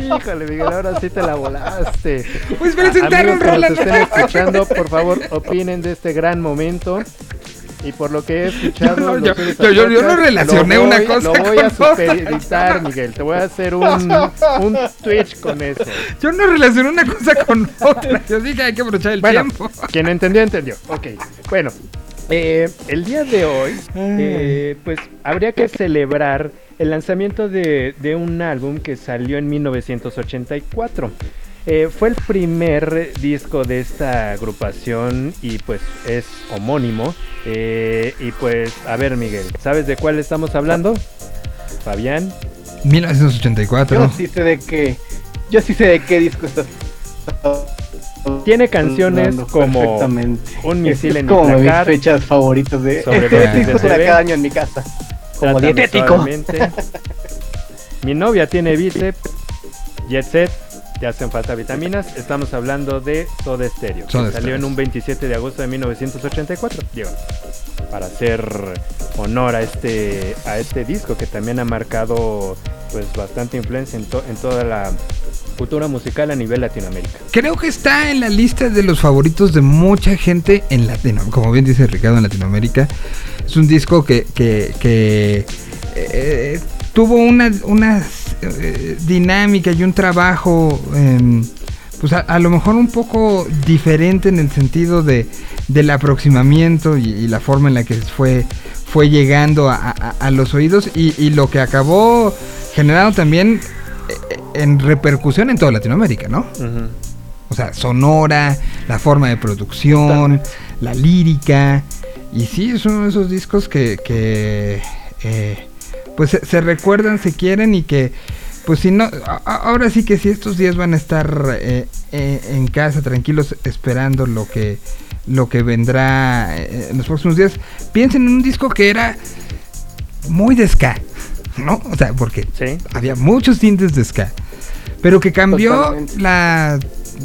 Híjole, Miguel, ahora sí te la volaste. Pues para A- sentar un amigos que nos Roland. estén escuchando, por favor, opinen de este gran momento. Y por lo que he escuchado, Yo no- yo- yo- yo- yo no relacioné lo una voy- cosa Lo voy a con supereditar, Miguel. Te voy a hacer un, un Twitch con eso. Yo no relacioné una cosa con otra. Yo dije hay que aprovechar el Bueno, tiempo. quien entendió, entendió. Ok, bueno. Eh, el día de hoy, eh, pues habría que celebrar el lanzamiento de, de un álbum que salió en 1984. Eh, fue el primer disco de esta agrupación y pues es homónimo. Eh, y pues, a ver Miguel, ¿sabes de cuál estamos hablando? Fabián. 1984. Yo sí sé de qué. Yo sí sé de qué disco estás. Tiene canciones como. Un misil en como mi mis fechas favoritas de. Este disco bebé. cada año en mi casa. Como dietético. Mi novia tiene bíceps. Jet Set. Te hacen falta vitaminas. Estamos hablando de Soda Stereo. Soda que salió en un 27 de agosto de 1984. Digo, para hacer honor a este, a este disco que también ha marcado pues bastante influencia en, to- en toda la cultura musical a nivel Latinoamérica. Creo que está en la lista de los favoritos de mucha gente en Latino, como bien dice Ricardo en Latinoamérica. Es un disco que, que, que, eh, tuvo una, una eh, dinámica y un trabajo, em, pues a, a lo mejor un poco diferente en el sentido de, del aproximamiento y, y la forma en la que fue, fue llegando a, a- a los oídos y, y lo que acabó generando también eh, en repercusión en toda Latinoamérica, ¿no? O sea, sonora, la forma de producción, la lírica. Y sí, es uno de esos discos que, que eh, pues se, se recuerdan, se quieren y que, pues si no, a- ahora sí que si estos días van a estar eh, eh, en casa tranquilos esperando lo que, lo que vendrá eh, en los próximos días, piensen en un disco que era muy de ska, ¿no? O sea, porque había muchos tintes de ska, pero que cambió la,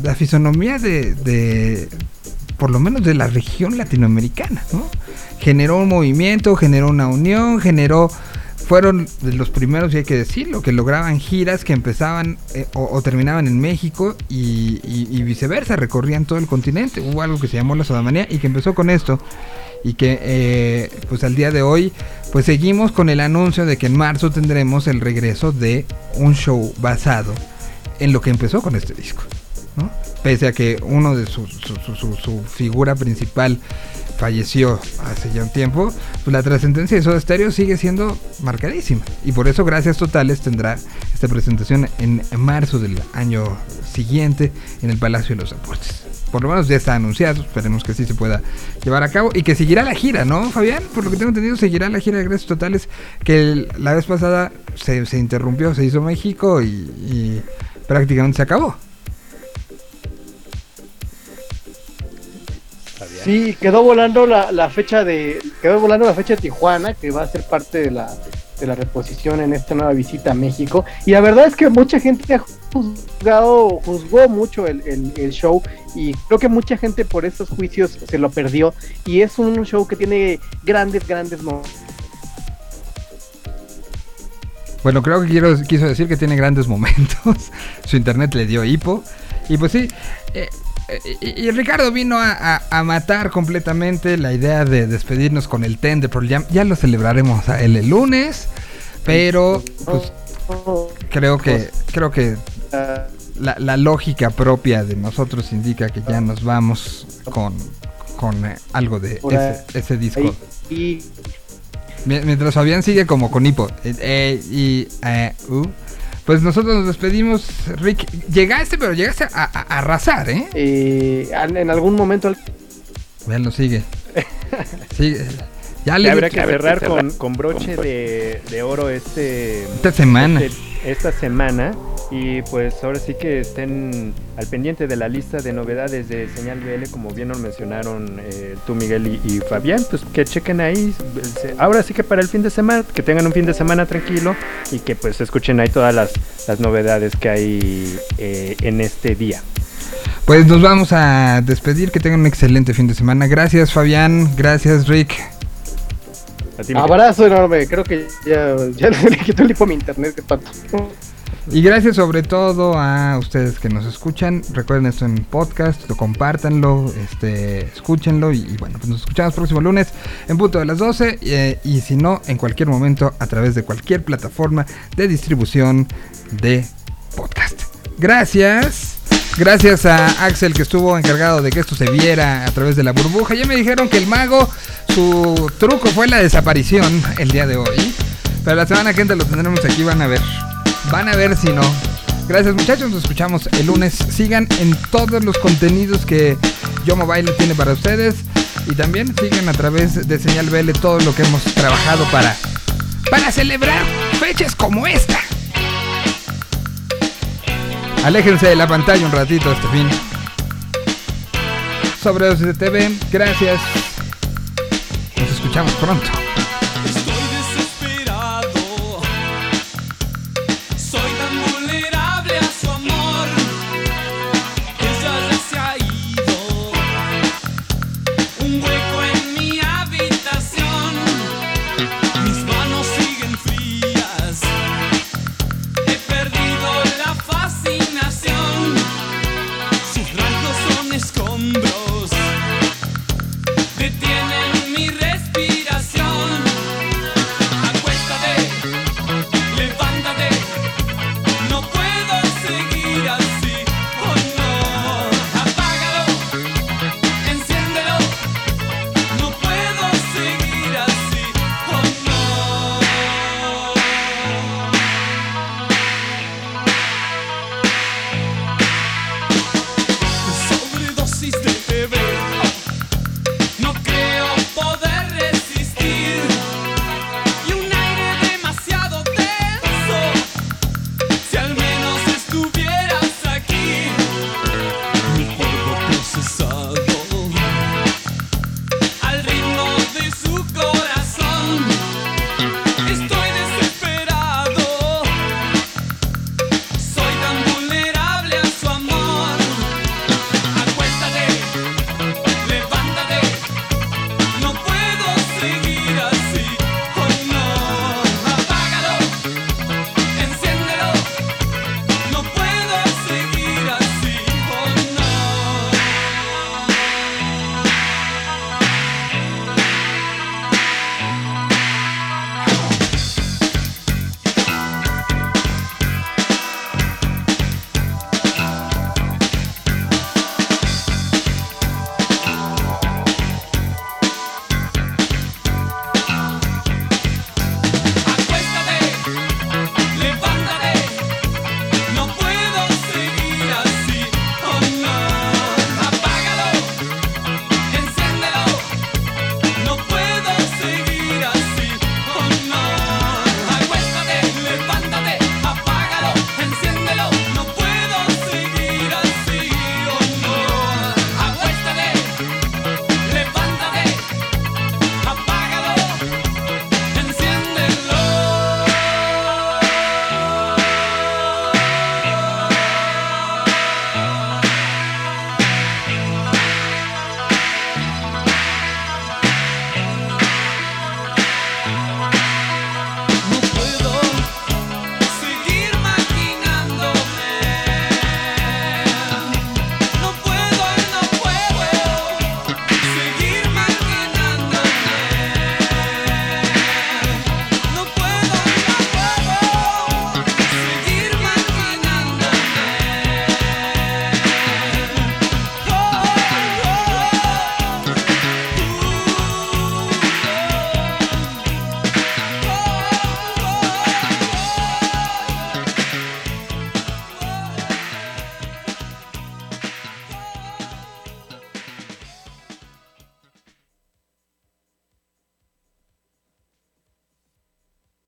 la fisonomía de, de, por lo menos de la región latinoamericana, ¿no? Generó un movimiento, generó una unión, generó, fueron los primeros, y hay que decirlo, que lograban giras que empezaban eh, o, terminaban en México y, viceversa, recorrían todo el continente. Hubo algo que se llamó la Sodamanía y que empezó con esto y que eh, pues al día de hoy pues seguimos con el anuncio de que en marzo tendremos el regreso de un show basado en lo que empezó con este disco. Pese a que uno de su- su- su figura principal falleció hace ya un tiempo, pues la trascendencia de Soda Stereo sigue siendo marcadísima. Y por eso Gracias Totales tendrá esta presentación en, marzo del año siguiente en el Palacio de los Deportes. Por lo menos ya está anunciado, esperemos que sí se pueda llevar a cabo y que seguirá la gira, ¿no, Fabián? Por lo que tengo entendido, seguirá la gira de Gracias Totales que la vez pasada se, se interrumpió, se hizo México y, y prácticamente se acabó. Sí, quedó volando la, la fecha de quedó volando la fecha de Tijuana, que va a ser parte de la de la reposición en esta nueva visita a México. Y la verdad es que mucha gente ha juzgado, juzgó mucho el, el- el show y creo que mucha gente por estos juicios se lo perdió. Y es un show que tiene grandes, grandes momentos. Bueno, creo que quiero, quiso decir que tiene grandes momentos. Su internet le dio hipo. Y pues sí. eh, y, y Ricardo vino a, a- a matar completamente la idea de despedirnos con el Ten de Pearl Jam. Ya lo celebraremos el lunes. Pero pues creo que creo que la, la lógica propia de nosotros indica que ya nos vamos con, con eh, algo de ese, ese disco. Mientras Fabián sigue como con hipo. Eh, eh, y, eh, uh, pues nosotros nos despedimos. Rick, llegaste, pero llegaste a, a- a arrasar, ¿eh? eh, en en algún momento Vean, lo sigue. Sigue. Ya habrá que cerrar con, con broche de, de oro este Esta semana. este- esta semana y pues ahora sí que estén al pendiente de la lista de novedades de Señal BL como bien nos mencionaron eh, tú Miguel y, y Fabián pues que chequen ahí ahora sí que para el fin de semana que tengan un fin de semana tranquilo y que pues escuchen ahí todas las, las novedades que hay eh, en este día Pues nos vamos a despedir. Que tengan un excelente fin de semana. Gracias, Fabián. Gracias, Rick. A ti, Miguel. Abrazo enorme, creo que ya, ya le quitó el hipo a mi internet, qué pato. Y gracias sobre todo a ustedes que nos escuchan. Recuerden esto en podcast, lo compártanlo, este, escúchenlo. Y, y bueno, pues nos escuchamos próximo lunes en punto de las 12. eh, y si no, en cualquier momento a través de cualquier plataforma de distribución de podcast. Gracias. Gracias a Axel que estuvo encargado de que esto se viera a través de la burbuja. Ya me dijeron que el mago, su truco fue la desaparición el día de hoy. Pero la semana que entra lo tendremos aquí, van a ver. Van a ver si no. Gracias muchachos, nos escuchamos el lunes. Sigan en todos los contenidos que Yo Mobile tiene para ustedes. Y también sigan a través de Señal BL todo lo que hemos trabajado para, para celebrar fechas como esta. Aléjense de la pantalla un ratito este fin. Sobre TV, gracias. Nos escuchamos pronto.